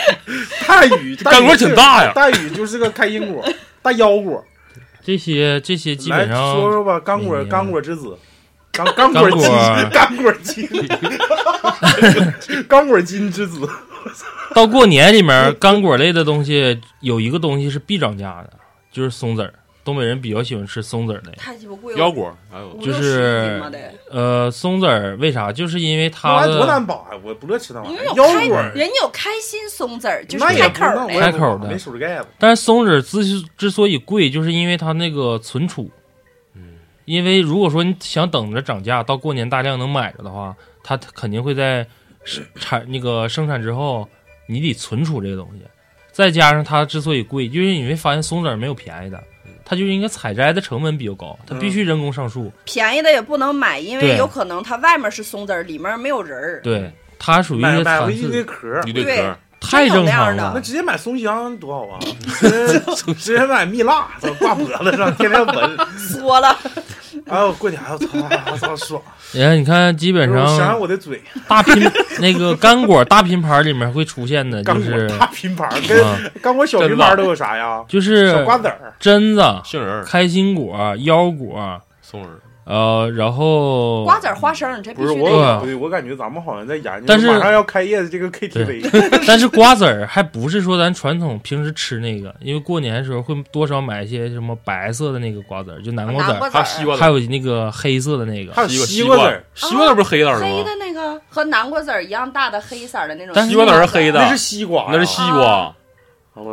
大禹大禹干果挺大呀。大禹就是个开心果，大腰果。这些这些基来本上说说吧，干果干果之子，干果果金干果金，干果金之子。到过年里面，干果类的东西有一个东西是必涨价的，就是松子儿。东北人比较喜欢吃松子儿类。太鸡巴贵了，腰果还有就是呃，松子儿为啥？就是因为它多难保啊！我不乐吃那玩意儿。因为有开，腰果儿人家有开心松子儿，就是开口儿的。开口的没手指盖子。但是松子儿之之所以贵，就是因为它那个存储。嗯，因为如果说你想等着涨价，到过年大量能买着的话，它肯定会在生产那个生产之后，你得存储这个东西。再加上它之所以贵，就是你会发现松子儿没有便宜的，它就是应该采摘的成本比较高，它必须人工上树。便宜的也不能买，因为有可能它外面是松子儿，里面没有人儿。对，它属于一买个回一堆次，壳儿，对一堆壳儿，太正常了那。直接买松香多好啊！直接直接买蜜蜡，操挂脖子上，天天闻。缩了，哎呦，过年我操，我操爽！哎，你看，基本上想我的嘴，大拼那个干果大拼盘里面会出现的，就是大拼盘儿跟啊，干果小拼盘都有啥呀？就是小瓜子儿，榛子、杏仁、开心果、腰果，松仁儿，呃，然后瓜子儿、花生，这必不是须得我，我感觉咱们好像在研究，但是马上要开业的这个 KTV，但是瓜子儿还不是说咱传统平时吃那个，因为过年的时候会多少买一些什么白色的那个瓜子儿，就南瓜子儿，还有西瓜还有那个黑色的那个。还有西瓜西瓜。子儿，西瓜子儿不是黑色的吗？黑？的那个和南瓜籽儿一样大的黑色的那种。但是西瓜籽儿是黑的？那是西瓜，那是西啊。瓜，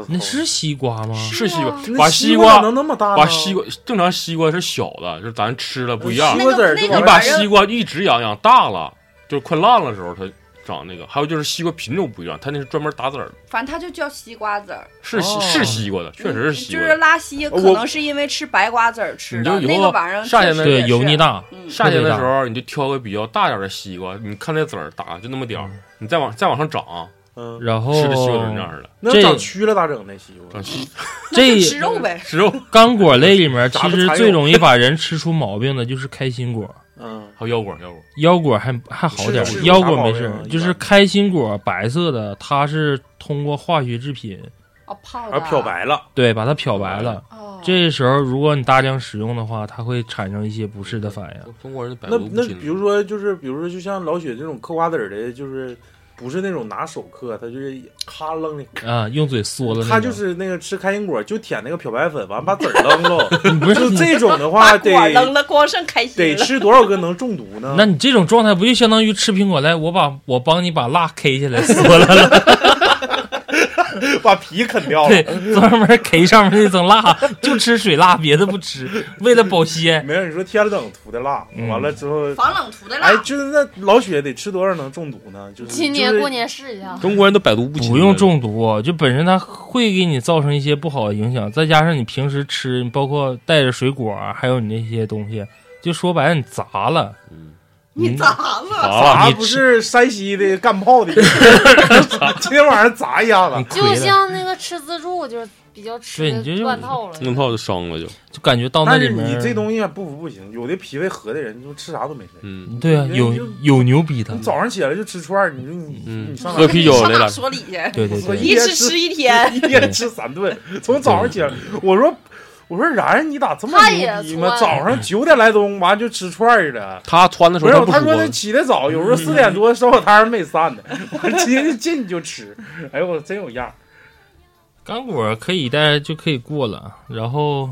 那是西瓜吗？是西瓜把西瓜能那么大？把西瓜正常西瓜是小的，就是咱吃了不一样你把西瓜一直养养大了，就是快烂了时候，它长那个。还有就是西瓜品种不一样，它那是专门打籽儿，反正它就叫西瓜籽儿，是是西瓜的，确实是西瓜就是。拉稀，可能是因为吃白瓜籽儿吃的你就以后那个玩意儿夏天的对，油腻。大。嗯，夏天的时候，你就挑个比较大点的西瓜，你看那籽儿打就那么点儿，你再往再往上长，嗯，然后吃的西瓜就是那样的。那这长蛆了咋整呢？西瓜长西这吃肉呗。吃肉，干果类里面，其实最容易把人吃出毛病的就是开心果。嗯，还有腰果，腰果腰果还还好点是，腰果没事就是开心果白色的，它是通过化学制品啊，泡而。漂白了，对把它漂白了。哦，这时候如果你大量使用的话，它会产生一些不适的反应。中国人百那毒不侵。那比如说就是比如说就像老雪这种嗑瓜子儿的，就是不是那种拿手嗑，他就是咔扔的，啊，用嘴嗦的那种。他就是那个吃开心果就舔那个漂白粉，完把籽儿扔了，不是就这种的话得扔得了，光剩开得心得。吃多少个能中毒呢？那你这种状态不就相当于吃苹果来，我把我帮你把蜡 K 下来嗦了了，把皮啃掉对了。，专门啃上面那层蜡，就吃水蜡，别的不吃，为了保鲜。没事，你说天冷涂的蜡，嗯完了之后，防冷涂的蜡哎，，就是那老雪得吃多少能中毒呢？就是今年过，年试一下。中国人都百毒不侵，不用。中毒，就本身它会给你造成一些不好的影响，再加上你平时吃，包括带着水果啊，还有你那些东西，就说白了你砸了。你砸了。砸不是山西的干炮的，今天晚上砸一下子。就像那个吃自助，就是比较吃对你这就乱套了。弄泡就伤了就。就感觉到那但是里面，你这东西不服不行，有的脾胃和的人就吃啥都没事。嗯，对啊，有有牛逼的你，早上起来就吃串，你说你嗯你上哪喝啤酒来了说理去？对对对，一吃吃一天。一天吃三顿，从早上起来，我说我说然然你咋这么牛逼吗？早上九点来钟完就吃串儿了。他穿的时不是，候不是他说他起得早，有时候四点多烧烤摊儿没散呢，我直接进去就吃。哎呦，我真有样儿。干果可以一袋就可以过了。然后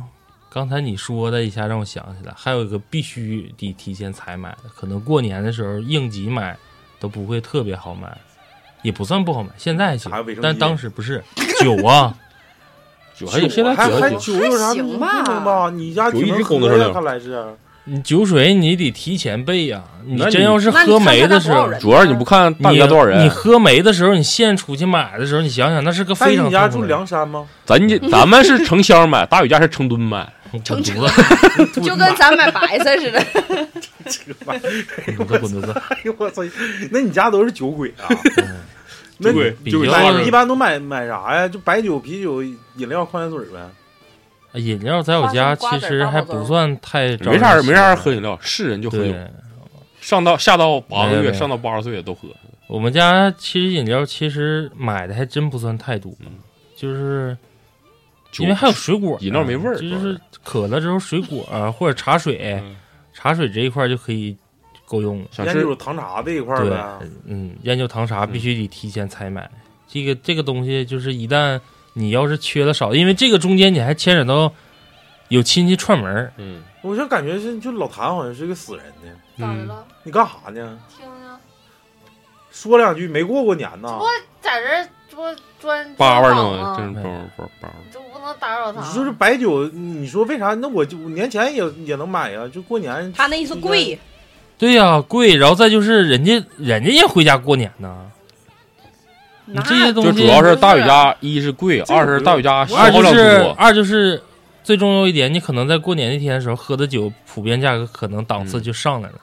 刚才你说的一下让我想起来，还有一个必须得提前采买的，可能过年的时候应急买都不会特别好买，也不算不好买，现在还行但当时不是酒啊，酒还有现在还还酒还有酒有啥还行吧不能吧？你家酒一直供。你酒水你得提前备呀、你真要是喝没的时候，主要你不看大你家多少人，你喝没的时候，你现出去买的时候，你想想那是个但非常你家梁山吗？咱家 咱们是成箱买，大宇家是成吨买，成犊车子，就跟咱买白菜似的。这个玩意儿，滚犊子，滚犊子。哎呦我操！那你家都是酒鬼啊？嗯那酒鬼比酒鬼较买一般都买买啥呀？就白酒、啤酒、饮料、矿泉水呗。饮料在我家其实还不算太没啥人没啥人喝饮料，是人就喝酒。上到下到八个月，上到八十岁也都喝。我们家其实饮料其实买的还真不算太多，嗯就是因为还有水果，饮料没味儿就是渴了之后水果啊或者茶水，嗯茶水这一块就可以够用了。烟酒糖茶这一块儿对呗。，嗯，烟酒糖茶必须得提前采买。这个这个东西就是一旦你要是缺的少，因为这个中间你还牵扯到有亲戚串门儿嗯，我就感觉是，就老谭好像是个死人呢。嗯咋的了？你干啥呢？听呢？说两句，没过过年呐？我在这儿做专叭叭呢，专访啊真是叭叭叭叭。就不能打扰他。你说是白酒，你说为啥？那我就年前也也能买呀，就过年。他那意思贵，对呀、贵。然后再就是人家人家也回家过年呢，你这些东西就主要是大宇家，一是贵，二是大宇家消二耗量就是。二就是最重要一点，你可能在过年那天的时候喝的酒，普遍价格可能档次嗯就上来了，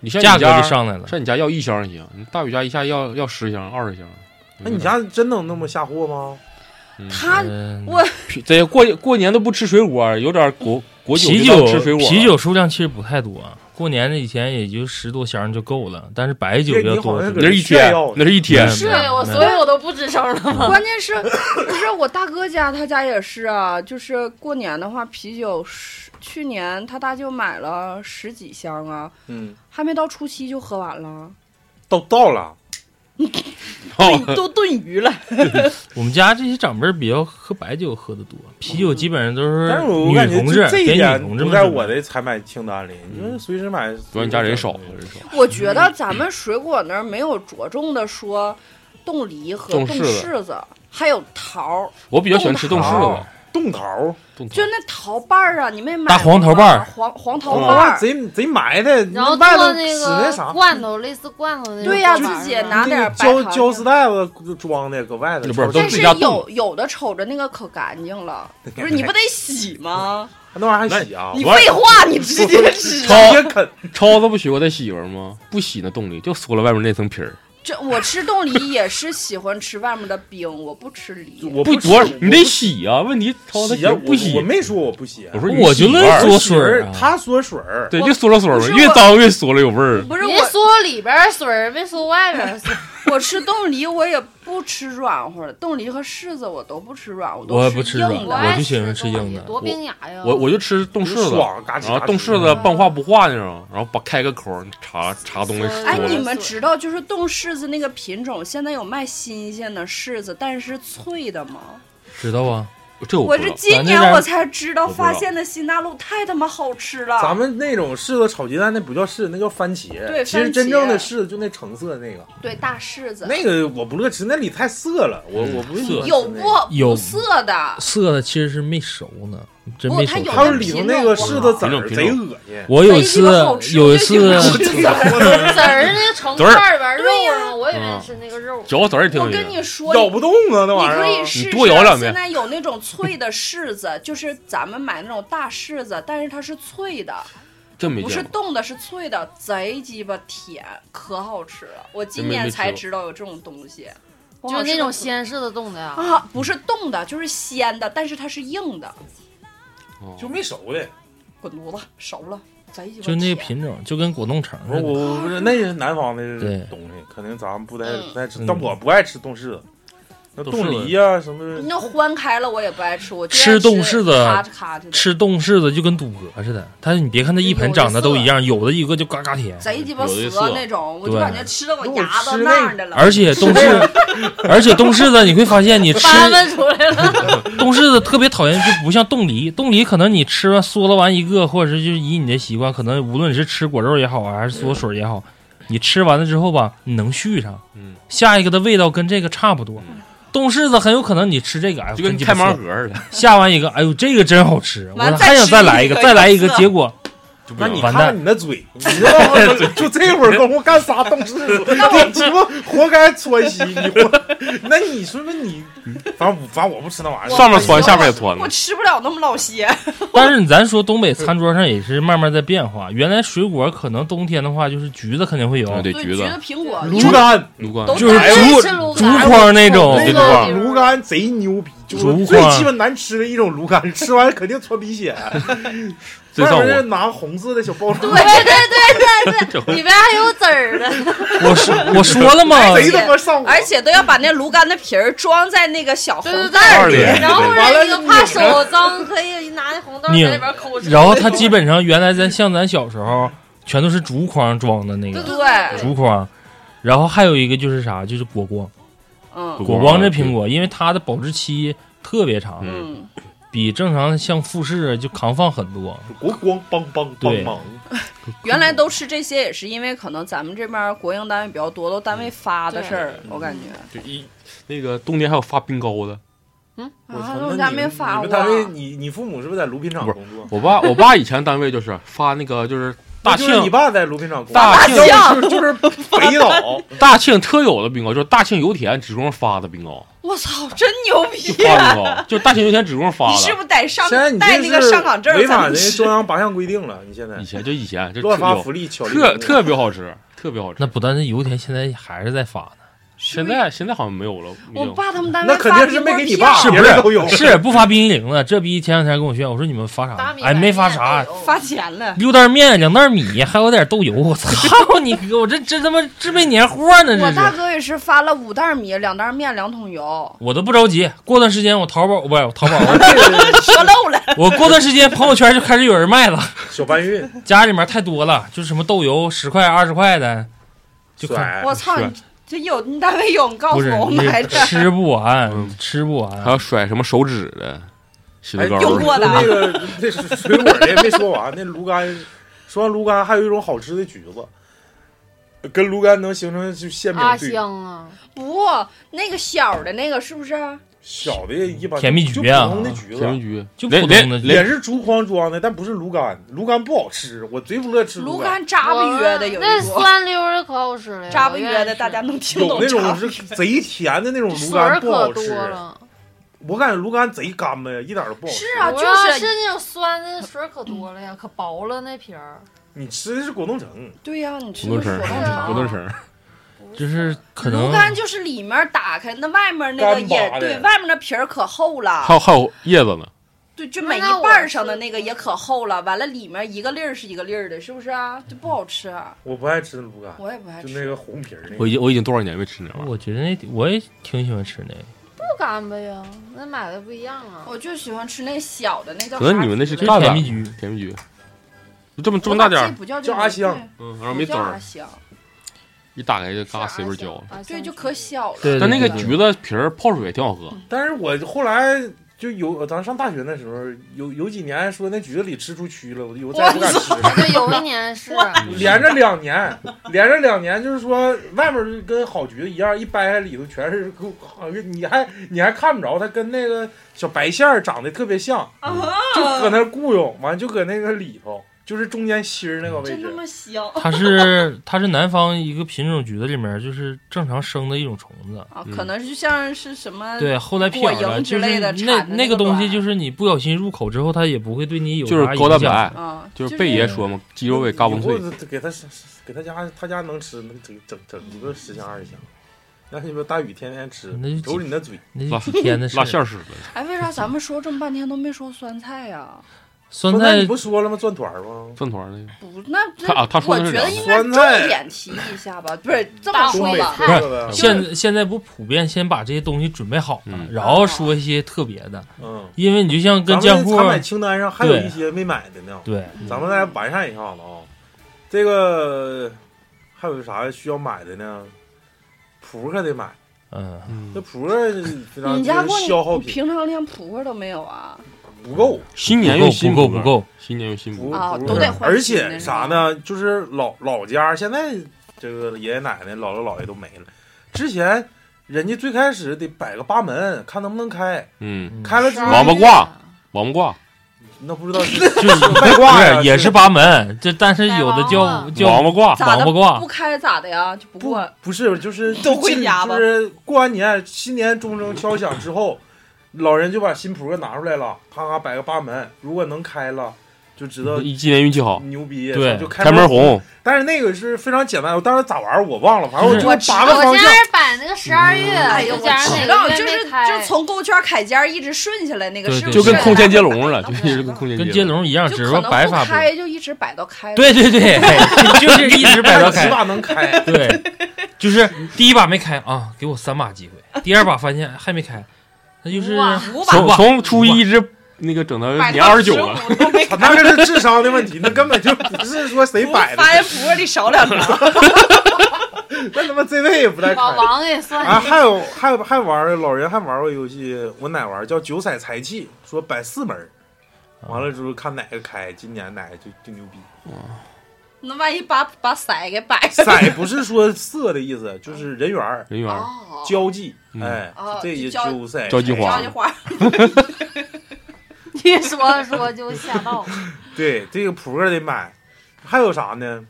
你像价格就上来了。像你家要一箱行，你大宇家一下要要十箱、二十箱。那你家真能那么下货吗？嗯他嗯我 这过过年都不吃水果，有点果果酒啤酒吃水果。啤酒数量其实不太多，过年的以前也就十多箱就够了，但是白酒比较多那是一天，那是一天嗯。是对我，所以我都不吱声了嘛。关键是不是我大哥家他家也是啊？就是过年的话，啤酒十去年他大舅买了十几箱啊，嗯，还没到初七就喝完了，都到了，哦都炖鱼了。我们家这些长辈比较喝白酒喝的多，啤酒基本上都是但是我女感觉同志给女这这一点同志们准备不在我的采买清单里，你说随时买。主要你家人少，人少。我觉得咱们水果那儿没有着重的说冻梨和冻冻柿子柿子，还有桃儿，我比较喜欢吃冻柿子，冻桃，冻就那桃瓣儿啊，你没买大黄桃瓣儿黄黄桃瓣儿。贼贼埋汰，然后外头做那啥个，罐头，类似罐头那种对呀自己拿点胶胶丝袋子装的，搁外头不是都但是有有的瞅着那个可干净了，不是 你不得洗吗？那玩意儿还洗啊？你废话，你直接吃。直接啃，超子不学过他媳妇儿吗？不洗那冻梨，就缩了外面那层皮儿。这我吃冻梨也是喜欢吃外面的冰，我不吃梨。不，我不多你得洗啊。问题超他洗啊，不洗我，没说我不洗，我说我就乐意做，嘬水儿他缩水儿，对，就缩了嗦嘛，不是我越脏越缩了有味儿。你不是我，缩里边儿水儿，没缩外边儿水儿。我吃冻梨我也不吃软和的，冻梨和柿子我都不吃软，我都我也不吃软硬的。我就喜欢吃吃硬的多冰牙呀！我我就吃冻柿子，爽，嘎嘎。然后冻柿子半化不化那种，然后把开个口儿插插东西嗯哎，你们知道就是冻柿子那个品种，现在有卖新鲜的柿子，但是脆的吗？知道啊？这我。我是今年我才知道，发现的新大陆太他妈好吃了。咱们那种柿子炒鸡蛋，那不叫柿子，那叫番茄。对其实真正的柿子就那橙色那个，对大柿子，那个我不乐吃，那里太涩了，我嗯我不喜欢吃有那个。不？有涩的，涩的其实是没熟呢，真没熟透。不它里头那个柿子籽贼恶心。我有一次有一次吃 籽儿 那个成块儿里边儿肉对呀呢，我以为嗯是那个肉。嚼籽儿也挺我。跟你说，咬不动啊，那玩意你可以儿。试试。多咬两遍现在有那种脆的柿子，就是咱们买那种大柿子，但是它是脆的，不是。冻的，是脆的，贼鸡巴甜，可好吃了。我今年才知道有这种东西，我就是那种鲜柿子冻的呀，啊，不是冻的，就是鲜的，但是它是硬的。哦。就没熟的，滚犊子，熟了，贼就那甜品种，就跟果冻橙我似的。我不是那是南方的东西，肯定咱们不太嗯。不太吃嗯，但我不爱吃冻柿子，那冻梨呀什么那欢开了我也不爱吃，我吃冻柿子咔哧咔哧，吃冻柿子就跟赌博似的，但是你别看它一盆长得都一样，有的一个就嘎嘎甜。贼鸡巴涩涩那种，我就感觉吃的我牙都吃那样的了。而且冻柿，而且冻柿子你会发现你吃翻翻出来了。冻柿子特别讨厌，就不像冻梨。冻梨可能你吃完嗦了完一个，或者是就是以你的习惯，可能无论你是吃果肉也好啊，还是嗦水也好，你吃完了之后吧，你能续上，嗯，下一个的味道跟这个差不多。冻柿子很有可能你吃这个，哎，就跟开盲盒似的。下完一个，哎呦，这个真好吃，我还想再来一个，再来一个，结果那你看完蛋看你那嘴，你知道吗？就这会儿功夫干啥动事儿？你鸡巴活该窜稀，你活。那你说说你，反正反正我不吃那玩意儿。上面窜，下面也窜我吃不了那么老些。但是咱说东北餐桌上也是慢慢在变化。原来水果可能冬天的话就是橘子肯定会有，啊对橘子橘子、苹果、芦柑，芦柑就是哎竹竹筐那种对对对芦柑贼牛逼，就是最筐鸡巴难吃的一种芦柑，吃完肯定窜鼻血。这上外面是我拿红色的小包装，对对对 对对，里边还有籽儿的，我说我说了嘛？贼他妈上火。而且都要把那芦柑的皮儿装在那个小红对对袋儿里。对，然后或完了者那个怕手 脏，可以拿那红豆在拧里边抠吃。然后它基本上原来咱像咱小时候全都是竹筐装的那个对竹筐，然后还有一个就是啥，就是果光，嗯果光这苹果，因为它的保质期特别长，嗯嗯，比正常像富士就扛放很多。国光帮帮帮对忙，原来都吃这些也是因为可能咱们这边国营单位比较多，都单位发的事儿，我感觉。就一那个冬天还有发冰糕的。我操啊，我家没发过。你单位，你你父母是不是在卢品厂工作？我爸我爸以前单位就是发那个就是大庆你爸在卢品厂工作，大庆就是就是北岛，大庆特有的冰糕，就是大庆油田职工发的冰糕，我操，真牛就逼！就大庆油田职工发了。你是不是得上现在你这带那个上岗证违反才能吃人中？央八项规定了，你现在以前就以前就乱发福利，特特别好吃，特别好吃那。不但是油田，现在还是在发呢。现在现在好像没有了。我爸他们单位那肯定是没给你爸，是不是都有。是不发冰激凌了？这逼前两天跟我炫，我说你们发啥？哎，没发啥，发钱了。六袋面、两袋米，还有点豆油。我操 你哥！我这这他妈这备年货呢，我大。哥也是发了五袋米、两袋面、两桶油，我都不着急，过段时间我淘宝不是我淘宝，说漏了。我过段时间朋友圈就开始有人卖了，小搬运，家里面太多了，就是什么豆油十块、二十块的，就我操，你这有你单位有，你告诉我，我你买着。吃不完嗯，吃不还完。有甩什么手指的，洗哎，头膏用过的那个那是水果的也没说完，那芦柑，说完芦柑还有一种好吃的橘子，跟芦柑能形成就鲜明阿对啊，不，那个小的那个是不是？小的一般甜蜜就橘啊普通的橘子，甜蜜橘，就连普通的也是竹筐装的，但不是芦柑，芦柑不好吃，我贼不乐吃芦柑。柑扎不约的有那，酸溜的可好吃了，扎不约的，大家能听有懂有那种是贼甜的那种芦柑不好吃，了。我感觉芦柑贼干巴呀，一点都不好吃。是啊，就主要是是那种酸的水可多了呀，可薄了那皮儿。你吃的是果冻橙，对呀，你吃果冻橙的是果冻啊橙。果冻橙，就是可能芦柑就是里面打开，那外面那个也对，外面那皮儿可厚了还。有还有叶子呢。对，就每一那我半上的那个也可厚了，完了里面一个粒儿是一个粒儿的，是不是啊？就不好吃啊，我不爱吃芦柑，我也不爱吃。就那个红皮儿那我已。经我已经多少年没吃那玩意儿了。我觉得那我也挺喜欢吃那个。不干巴呀，那买的不一样啊。我就喜欢吃那小的，那叫可能你们那是干甜蜜橘，甜蜜橘，就这么这么大点儿，叫这个叫阿香对嗯，然后没籽儿一打开就嘎是随便嚼。对，就可小了。对但那个橘子皮儿泡水挺好喝，但是我后来就有，咱上大学那时候有有几年说那橘子里吃出蛆了，我就以后再也不敢吃了。对，有一年是连着两年，连着两年，就是说外面跟好橘子一样，一掰开里头全是，好像你还你还看不着，它跟那个小白馅儿长得特别像，啊，就搁那雇佣，完就搁那个里头，就是中间芯儿那个位置真他。妈香 它是它是南方一个品种橘子里面就是正常生的一种虫子。可能就像是什么对，后来果撇了，蝇之就是类的那那个个东西，就是你不小心入口之后，它也不会对你有就是。高蛋白，啊，就是贝爷说嘛，鸡肉味嘎嘣脆给他给他家他家能吃，能整整整一个十箱二十箱。让你们大雨天天吃那就，瞅你那嘴，那就几天的事。拉馅儿似的，哎，为啥咱们说这么半天都没说酸菜呀？酸菜你不说了吗？转团儿吗？饭团儿那个。不，那这他啊他说我的是两个觉得应该酸菜重点提一下吧，不是这么大说吧？东北特菜色的，现现在不普遍先把这些东西准备好了，嗯然后说一些特别的，嗯，因为你就像跟咱们酱货，采买清单上还有一些没买的呢，对，咱们再完善一下子啊。这个还有啥需要买的呢？扑克得买，嗯，这扑克非常你家消耗品，你平常连扑克都没有啊？不够，新年又新不够不够，新年又新扑不够，啊都得换而且啥呢？就是老老家现在这个爷爷奶奶、姥姥姥爷都没了，之前人家最开始得摆个八门，看能不能开，嗯，开了之后王八卦王八卦，那不知道是就是外挂也是八门，这但是有的叫叫王八卦，王八卦不开咋的呀？就不不过不是就是都回家吧。就是过完年新年钟声敲响之后，老人就把新扑克拿出来了，咔咔摆个八门，如果能开了，就知道一今年运气好，牛逼，对就开开门红，但是那个是非常简单，我当时咋玩我忘了，反正我就八个方向我现在。是摆那个十二月，哎呦，我知道，就是就是从勾圈开尖一直顺下来那个，对对是不是？就跟空间接龙 了，就一直跟空间跟接龙一样，只是说摆法不。开，就一直摆到开。对对对，就是一直摆到开。起码能开，对，就是第一把没开啊，给我三把机会。第二把发现还没开，那就是从从初一一直那个整到年二十九了，15都没他 那个是智商的问题，那根本就不是说谁摆的，发现扑克里少两张。那他妈这位也不带开老。王也算啊，还有还有还玩儿老人还玩过游戏，我奶玩儿叫九彩财气，说摆四门儿，完了之后看哪个开，今年哪个就就牛逼。那万一把把色给摆 了？色不是说色的意思，就是人缘儿、人缘儿哦，交际，嗯哎哦，这也交九色交际花交际花，一说说就吓到，对，这个扑克得买。还有啥呢？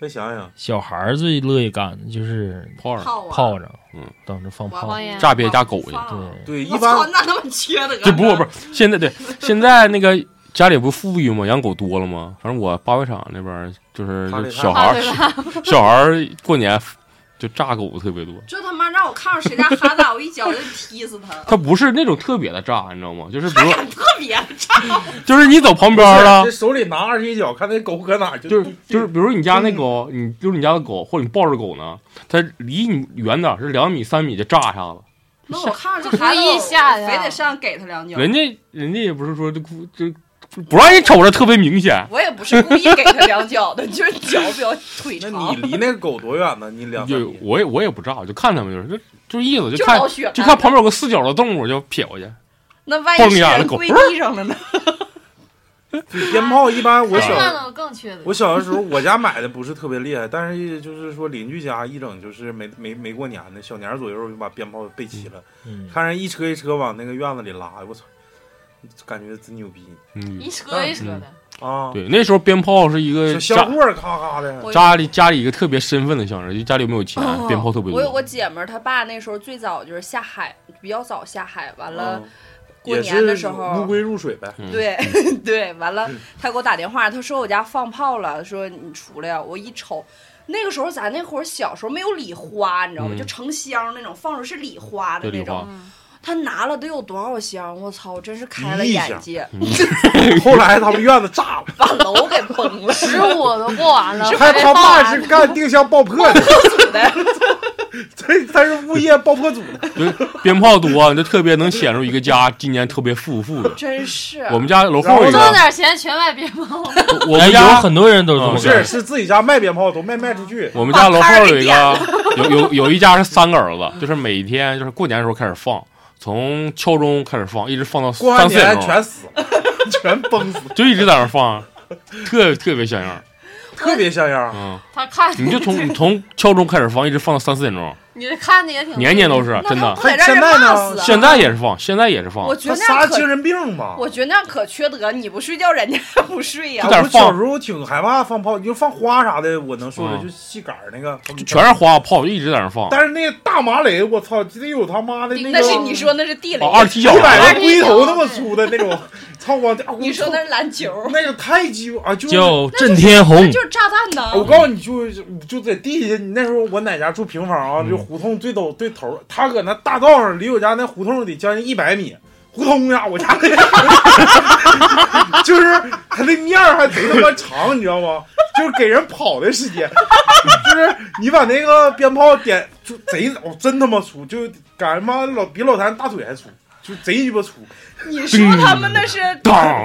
再想想，小孩儿最乐意干的就是炮仗，炮啊，炮仗，嗯，等着放炮炸别家狗去。对，对，一，般那他妈缺德！这不不是现在对现在那个家里不富裕吗？养狗多了吗？反正我八百场那边就是小孩儿小孩儿过年就炸狗特别多。就他妈让我看着谁家哈达，我一脚就踢死他。他不是那种特别的炸，你知道吗？就是比如特别炸，就是你走旁边儿了，手里拿二踢脚，看那狗搁哪儿就就是就是，比如你家那狗，你就是你家的狗，或者你抱着狗呢，它离你远点儿是两米三米就炸一下子。那我看着这孩子，故意吓的我非得上给他两脚。人家人家也不是说这故这不让人瞅着特别明显，我也不是故意给他两脚的，就是脚比较腿长那。你离那个狗多远呢？你两三就。我也我也不知道就看他们就是就就意思，就就看就看旁边有个四脚的动物就撇过去。那万一人跪地上了呢？鞭炮一般我小更缺德。我小的时候，我家买的不是特别厉害，但是就是说邻居家一整就是没没没过年的小年儿左右就把鞭炮备齐了，嗯，看人一车一车往那个院子里拉，我操，感觉真牛逼嗯一，车一车的，啊！对，那时候鞭炮是一个小香货儿咔咔的，家里家里一个特别身份的象征，就家里有没有钱，哦鞭炮特别多我有个。姐们儿，她爸那时候最早就是下海，比较早下海，完了嗯过年的时候乌候，龟入水呗。嗯对 对，完了嗯他给我打电话，他说我家放炮了，说你出来呀。我一瞅，那个时候咱那会儿小时候没有礼花，你知道吗？嗯就成箱那种，放出是礼花的那种。嗯，他拿了得有多少箱？我操，我真是开了眼界，后来他们院子炸了，把楼给崩了。十五都过完了，还他爸是干定向爆破的，的，这他是物业爆破组的。对鞭炮多，就特别能显出一个家今年特别富富的。真是。我们家楼然后后一个，挣点钱全卖鞭炮，我们家有很多人都是这么嗯干是是自己家卖鞭炮都卖卖出去，我们家楼后有一个有有有一家是三个儿子，就是每天就是过年的时候开始放，从敲钟开始放，一直放到三四点钟，全死，全崩死，就一直在那儿放，特特别像样。特别像样。嗯，他看你就从你从敲钟开始放，一直放到三四点钟，你看的也挺年年都是真的。他不。得让人骂死啊！现在也是放，现在也是放。我。觉得那样精神病吧？我觉得那样可缺德。你不睡觉，人家还 不睡呀。就。在那我小时候挺害怕放炮，你就放花啥的，我能受得了，嗯。就细杆儿那个，就全是花炮，就一直在那放。但是那个大麻雷，我操，得有他妈的那那是个你说那是地雷。哦，，二踢脚。一百啊，个龟头那么粗的那种，操我！你说那是篮球，那个太鸡巴啊，就叫震天红，就是炸弹呐。我告诉你就就在地下，你那时候我奶家住平房啊，嗯就胡同最陡对头，他搁那大道上，离我家那胡同得将近一百米。胡同呀，我家那，就是他那面还贼他妈长，你知道吗？就是给人跑的时间，就是你把那个鞭炮点，就贼老，真他妈粗，就感妈老比老谭大腿还粗，就贼鸡巴粗。你说他们那是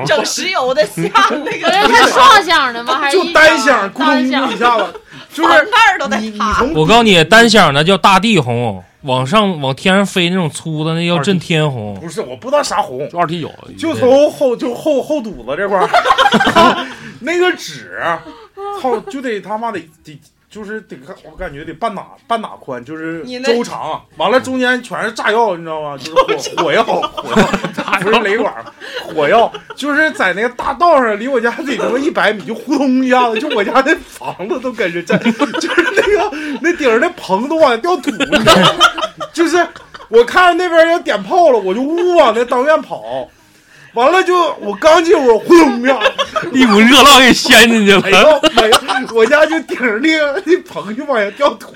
整石油的箱那个，是双响的吗？还是就单响，咕咚一下子，就是 那儿都得你你塌。从我告诉你，单响的叫大地红，往上往天上飞那种粗的，那叫震天红。不是我不知道啥红，就二踢脚，就从后就后后肚子这块儿，那个纸，操，就得他妈得得。就是得看，我感觉得半哪半哪宽，就是周长，完了中间全是炸药，你知道吗？就是火 火药，火药，不是雷管，火药，就是在那个大道上，离我家得他妈一百米，就呼通一下子，就我家那房子都跟着震，就是那个那顶上那棚都往下掉土，你知道吗？就是我看着那边要点炮了，我就呜往那当院跑，完了就我刚进屋，轰隆一下，一股热浪给掀进去没了。有没有，我家就顶着那个那棚就往下掉土。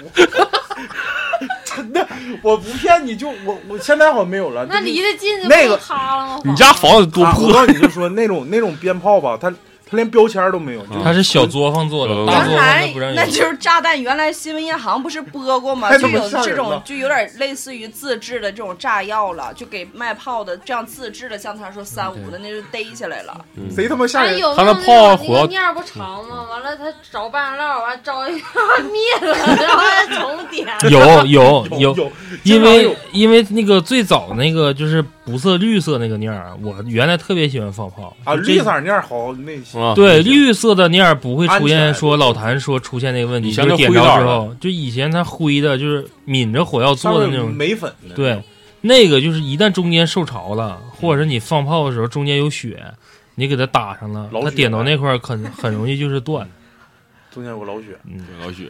真的，我不骗你，就我我现在好像没有了。那离得近就那个塌了吗？你家房子多啊我破，告诉你就说那种那种鞭炮吧，它它连标签都没有，就它是小作坊做的，嗯大作坊原来它不让。那就是炸弹，原来新闻银行不是播过吗？就有这种，就有点类似于自制的这种炸药了，就给卖炮的这样自制的，像他说三五的那就逮起来了。贼他妈吓哎，人。有他那炮火药那个面不长吗？完了，他着半拉，完了着一下 灭了，然后再重点。有有有有，因为因为那个最早那个就是不色绿色那个念儿，我原来特别喜欢放炮啊，绿色念儿好那些啊对，绿色的念儿不会出现说老谭说出现那个问题，就是点灰的着之后，就以前它灰的，就是抿着火药做的那种，煤粉的，对，那个就是一旦中间受潮了，或者是你放炮的时候中间有血，你给它打上了，它点到那块儿很很容易就是断。中间有个老血。嗯，老雪，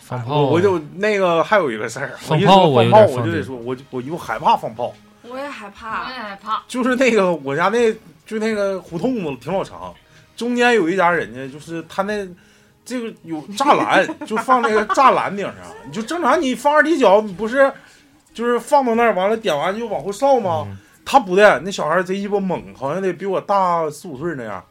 放炮我我就那个还有一个事儿，放炮我有放炮点我就得说，我我又害怕放炮，我也害怕我怕也，害怕。就是那个我家那就那个胡同子挺老长，中间有一家人家就是他那这个有栅栏，就放那个栅栏顶上，你就正常你放二踢脚，你不是就是放到那儿完了点完就往后扫吗？嗯他不的，那小孩贼鸡巴猛，好像得比我大四五岁那样，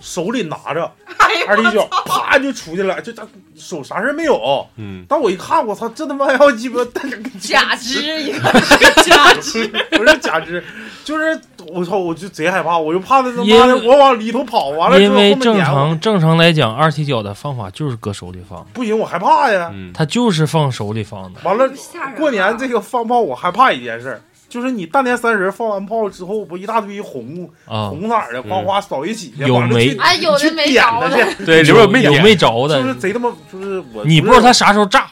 手里拿着 哎二踢脚，啪就出去了，就他手啥事没有。嗯，但我一看，我操，这他妈要鸡巴 假肢一个。假肢，不是假肢，就是我操，我就贼害怕，我就怕他他妈的我往里头跑，完了之后因为正常正常来讲，二踢脚的方法就是搁手里放，不行，我害怕呀。嗯，它就是放手里放的。完了过年这个放炮，我害怕一件事儿，就是你大年三十放完炮之后，不一大堆红啊，红色的哗哗扫一起去，有没完了去哎，有的去没着的，对，里边有没有点没着的？就是贼他妈，就是我你不知道他啥时候炸，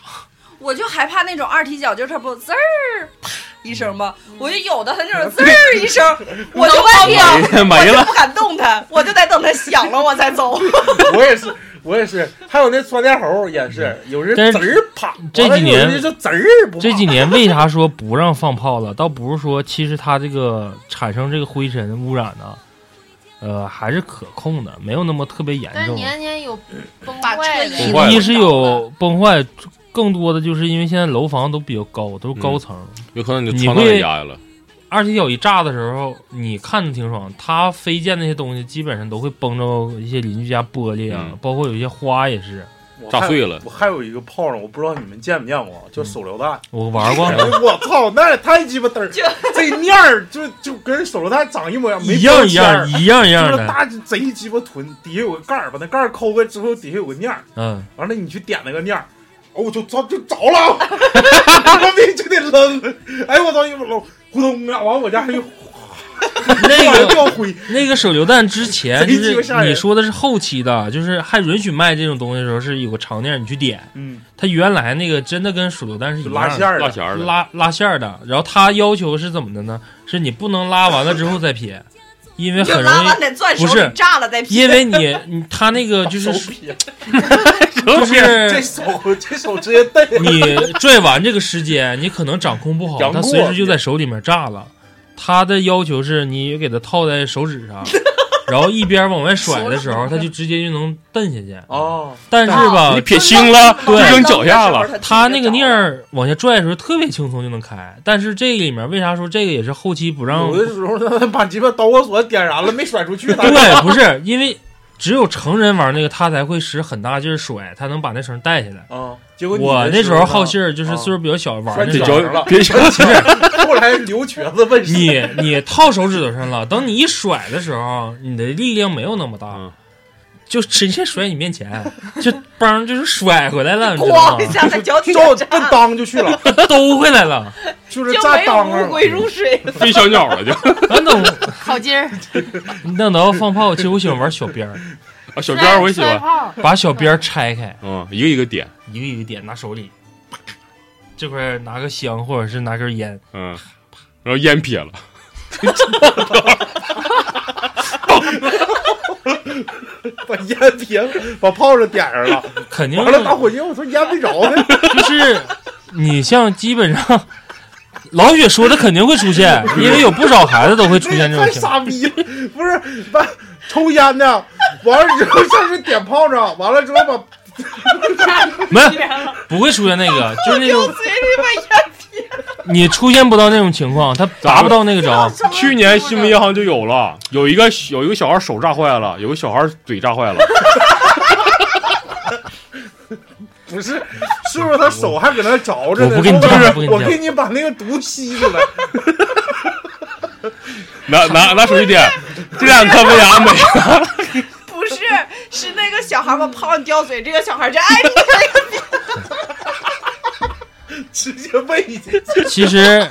我就害怕那种二踢脚，就是它不滋儿啪一声吧？我就有的它那种滋儿一声，我就半天没了，我就不敢动它，我就得等它响了我才走。我也是，我也是，还有那窜天猴也是，有人滋儿啪，这几年就滋儿不这几年 为啥说不让放炮了？倒不是说其实它这个产生这个灰尘污染呢，呃，还是可控的，没有那么特别严重。年年有崩坏一是有崩坏，更多的就是因为现在楼房都比较高，都是高层。有可能你你穿到会人家了，二踢脚一炸的时候，你看着挺爽，它飞溅那些东西基本上都会崩着一些邻居家玻璃啊，嗯。包括有一些花也是。炸碎了。我还有一个炮呢，我不知道你们见没见过，叫手榴弹。我玩过，哎 我操，那也太鸡巴嘚儿！这面儿就就跟手榴弹长一模一样，没一样一签儿。样一样一样的，就是大贼鸡巴囤，底下有个盖儿，把那盖儿抠开之后，底下有个面儿，嗯，完了你去点那个面儿，哦，我就操就着了，我命就得扔，哎我操，一老扑通啊，完我家还有 那个掉灰，那个手榴弹之前就是你说的是后期的，就是还允许卖这种东西的时候是有个长链你去点，嗯，它原来那个真的跟手榴弹是一样的，拉线儿的，拉弦儿的，拉拉线儿的，然后他要求是怎么的呢？是你不能拉完了之后再撇，因为很容易不是炸了再劈。因为你你他那个就是 就这是手这手直接蹬，你拽完这个时间，你可能掌控不好，杨过它随时就在手里面炸了。他的要求是你给它套在手指上，然后一边往外甩的时候，它就直接就能蹬下去。哦，但是吧你，撇轻了就对扔脚下了，它那个链儿往下拽的时候特别轻松就能开。但是这里面为啥说这个也是后期不让？有的时候他把鸡巴导火索点燃了，没甩出去，他对，不是因为只有成人玩那个，他才会使很大劲儿甩，他能把那绳带下来。啊，结果我那时候好呢信儿，就是啊岁数比较小，玩摔那这时候脚。脚别小，其实后来留瘸子问世，你你套手指头上了，等你一甩的时候，你的力量没有那么大，嗯就直接甩你面前，就梆就是甩回来了，你知道咣一吗？下在脚底照奔下炸，裆就去了，兜回来了。就是就没有在裆上乌龟入水。飞小鸟了就。完等烤鸡儿，等到放炮，其实我喜欢玩小鞭儿，啊，小鞭儿我也喜欢，把小鞭儿拆开，嗯，一个一个点，一个一个点，拿手里，这块拿个香或者是拿根烟，嗯，然后烟撇了，把烟撇，把炮仗点上了，肯定完了打火机，我说烟没着呢。就是你像基本上老雪说的肯定会出现，因为有不少孩子都会出现这种太情况。傻逼了，不是把抽烟呢，完了之后像是点炮仗，完了之后把没不会出现那个，就是那种嘴里把烟 你出现不到那种情况，他达不到那个着。去年新闻银行就有了，有一个有一个小孩手炸坏了，有个小孩嘴炸坏了，不是，是不是他手还搁那着着呢？我不跟你是犟不跟你犟我给你把那个毒吸出来。拿拿拿手机点，这两颗门牙没了？不是，是那个小孩把炮仗叼嘴，这个小孩就哎你直接喂去，其实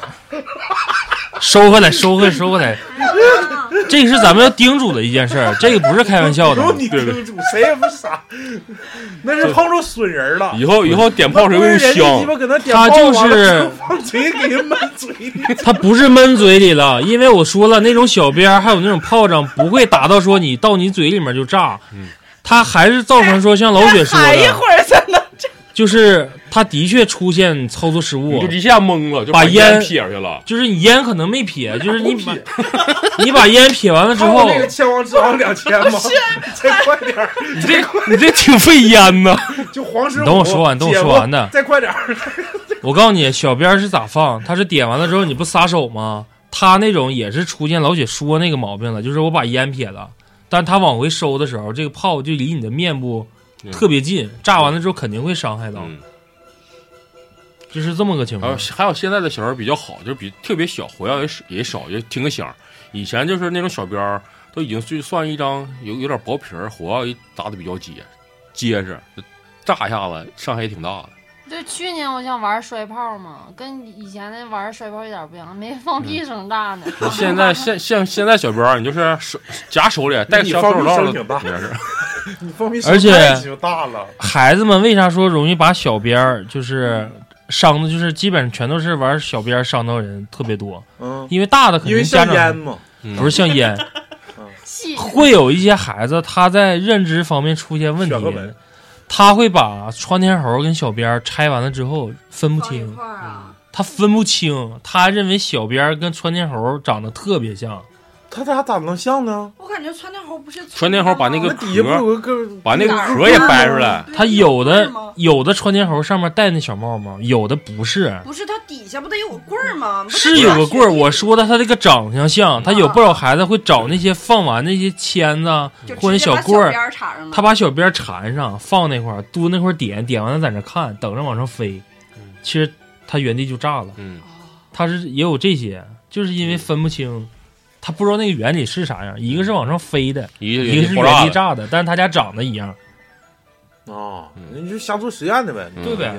收回来，收回来，收回来，这个是咱们要叮嘱的一件事儿，这个不是开玩笑的不。用你叮嘱，谁也不傻，那是碰着损人了。以后以后点炮时候用人家鸡香巴，搁那点他，就是放嘴给人闷嘴里。他不是闷嘴里了，因为我说了，那种小鞭还有那种炮仗不会打到说你到你嘴里面就炸，他还是造成说像老雪说的，喊一会儿才能就是他的确出现操作失误你就，一下懵了，就把烟烟撇下去了。就是你烟可能没撇，就是你把你把烟撇完了之后，那个千王之王两千吗？再快点儿，你这你这挺费烟呐！就黄等我说完等我说完呢再快点儿。我告诉你，小鞭儿是咋放？他是点完了之后你不撒手吗？他那种也是出现老雪说那个毛病了，就是我把烟撇了，但他往回收的时候，这个炮就离你的面部嗯特别近，炸完了之后肯定会伤害到，嗯，就是这么个情还有况。还有现在的小孩比较好，就是比特别小，火药也少也少，也听个响。以前就是那种小鞭儿，都已经就算一张有有点薄皮儿，火药一打的比较结结实，炸一下子伤害也挺大的。对，去年我想玩摔炮嘛，跟以前那玩摔炮一点不一样，没放屁声炸呢。现在现现现在小鞭儿，你就是手夹手里戴小手套声挺大没事。你放屁而且大了。孩子们为啥说容易把小鞭儿就是伤的，就是基本上全都是玩小鞭儿伤到人特别多，嗯，因为大的肯定家长像烟嘛。嗯不是像烟，会有一些孩子他在认知方面出现问题他会把窜天猴跟小鞭儿拆完了之后分不清，啊。他分不清，他认为小鞭儿跟窜天猴长得特别像，他俩咋能像呢？我感觉窜天猴不是窜天猴把那个那底下不有个个把那个壳也掰出来，对他有的有的窜天猴上面戴那小帽帽，有的不是。不是它底下不得有个棍儿吗？是有个棍儿，我说的他这个长相啊像，他有不少孩子会找那些放完那些签子就或者小棍儿。他把小鞭儿缠上，放那块儿，嘟那块儿点，点完了在那看，等着往上飞。其实他原地就炸了。嗯，他是也有这些，就是因为分不清，他不知道那个原理是啥样。一个是往上飞的，一个一个是原地炸的，但是他家长得一样。啊嗯，那你就瞎做实验的呗，嗯。对呗。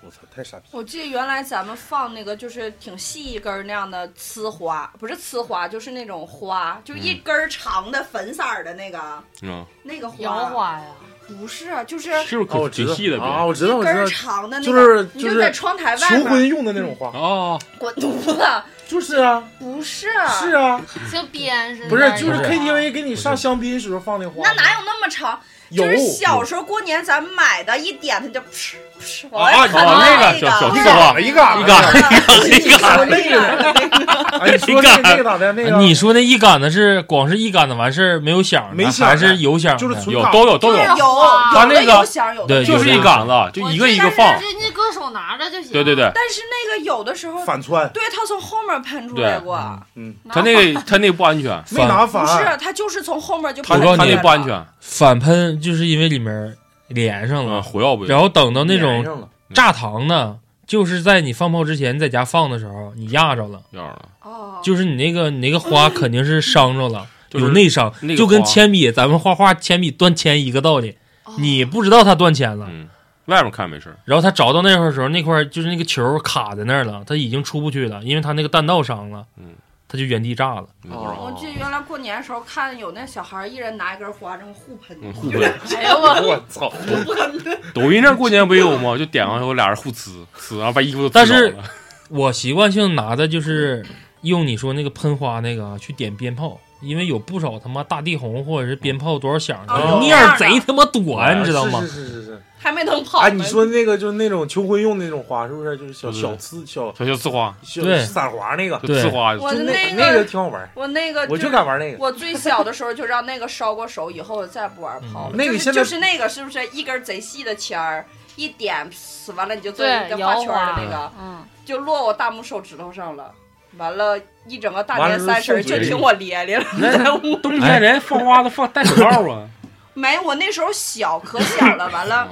我操，太傻逼！我记得原来咱们放那个就是挺细一根儿那样的呲花，不是呲花，就是那种花，就一根儿长的粉色儿的那个嗯，那个花。摇花呀，不是，就是是不是可挺细的啊，我知道，我一根儿知道，长的那就个，是就是在窗台外求婚面用的那种花，啊，滚犊子，就是啊，不是，是啊，像编似的。不是，就是 KTV 给你上香槟时候放的花，那哪有那么长？有就是小时候过年咱们买的，一点它就噗噗往啊外喷啊那那个小小一呲花杆子一杆子一杆子一杆那个，哎，你说那那个咋的？那个你说那一杆子是光是一杆子完事儿没有响的，没响还是有响的？就是有都有都有就是，有它那个有响有的对就是一杆子，就一个一个放，人家搁手拿着就行。对对对，但是那个有的时候，反穿，对它从后面喷出来过，嗯，他那个他那个不安全，没拿反不是反，它就是从后面就他喷我告诉你不安全，反喷就是因为里面连上嗯，了，火药不然后等到那种炸膛呢，就是在你放炮之前，你在家放的时候，你压着了，样了，哦，就是你那个你那个花 肯定是伤着了，就是有内伤那，个就跟铅笔咱们画画铅笔断铅一个道理。哦。你不知道它断铅了，嗯，外面看没事儿，然后他着到那块儿的时候，那块儿就是那个球卡在那儿了，他已经出不去了，因为他那个弹道伤了，嗯，他就原地炸了。我记得原来过年的时候看有那小孩一人拿一根花这么互喷，嗯互 喷。哎呦我，我操，抖音上过年不也有吗？就点完以后俩人互呲呲，然后把衣服都但是 我习惯性拿的就是用你说那个喷花那个啊去点鞭炮，因为有不少他妈大地红或者是鞭炮多少响的，哦面儿贼他妈短，你知道吗是？是是是是。还没能跑哎，你说那个就是那种求婚用那种花，是不是？就是小小刺小小小刺花，小对。散花那个，对刺花，我那那个挺好玩，我那个我就敢玩那个。我最小的时候就让那个烧过手，以后我再也不玩炮了。就是嗯。那个现在就是那个是不是？一根贼细的签儿，一点，死完了你就做对一个画圈的那个，嗯，就落我大拇手指头上了。完了，一整个大年三十就听我咧咧了，冬天人放花都放戴手套啊，没，我那时候小，可小了。完了，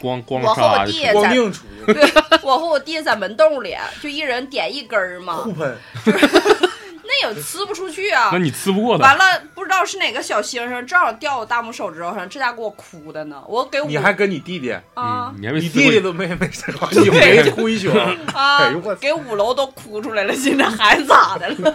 光光我和我弟也在，光腚出去我和我弟在门洞里，就一人点一根儿嘛互，喷，那也呲不出去啊那。你呲不过完，了，不知道是哪个小星星，正好掉我大拇手指头上，这家给我哭的呢。我给我你还跟你弟弟，啊嗯，你还没你刺过弟弟都没没事儿，你没哭一宿。啊哎呦我，给五楼都哭出来了，现在还咋的了？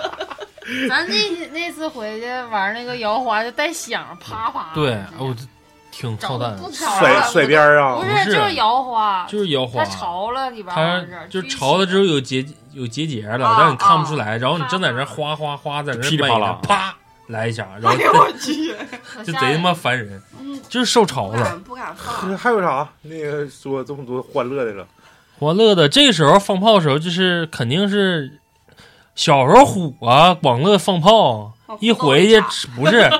咱那那次回去玩那个摇花就带响，啪啪。对，我这挺操蛋甩，甩边儿啊不！不是是就是摇花，就是摇花它，潮了里边它儿就潮了之后有结有结节了，啊但是你看不出来，然后你正在那哗哗哗在那美噼里啪啦，啪来一下，然后哎我去！就贼他妈烦人，嗯，就是受潮了。不敢放。还有啥？那个说这么多欢乐的了，欢乐的，这个时候放炮的时候，就是肯定是小时候虎啊，广乐放炮，一回去不是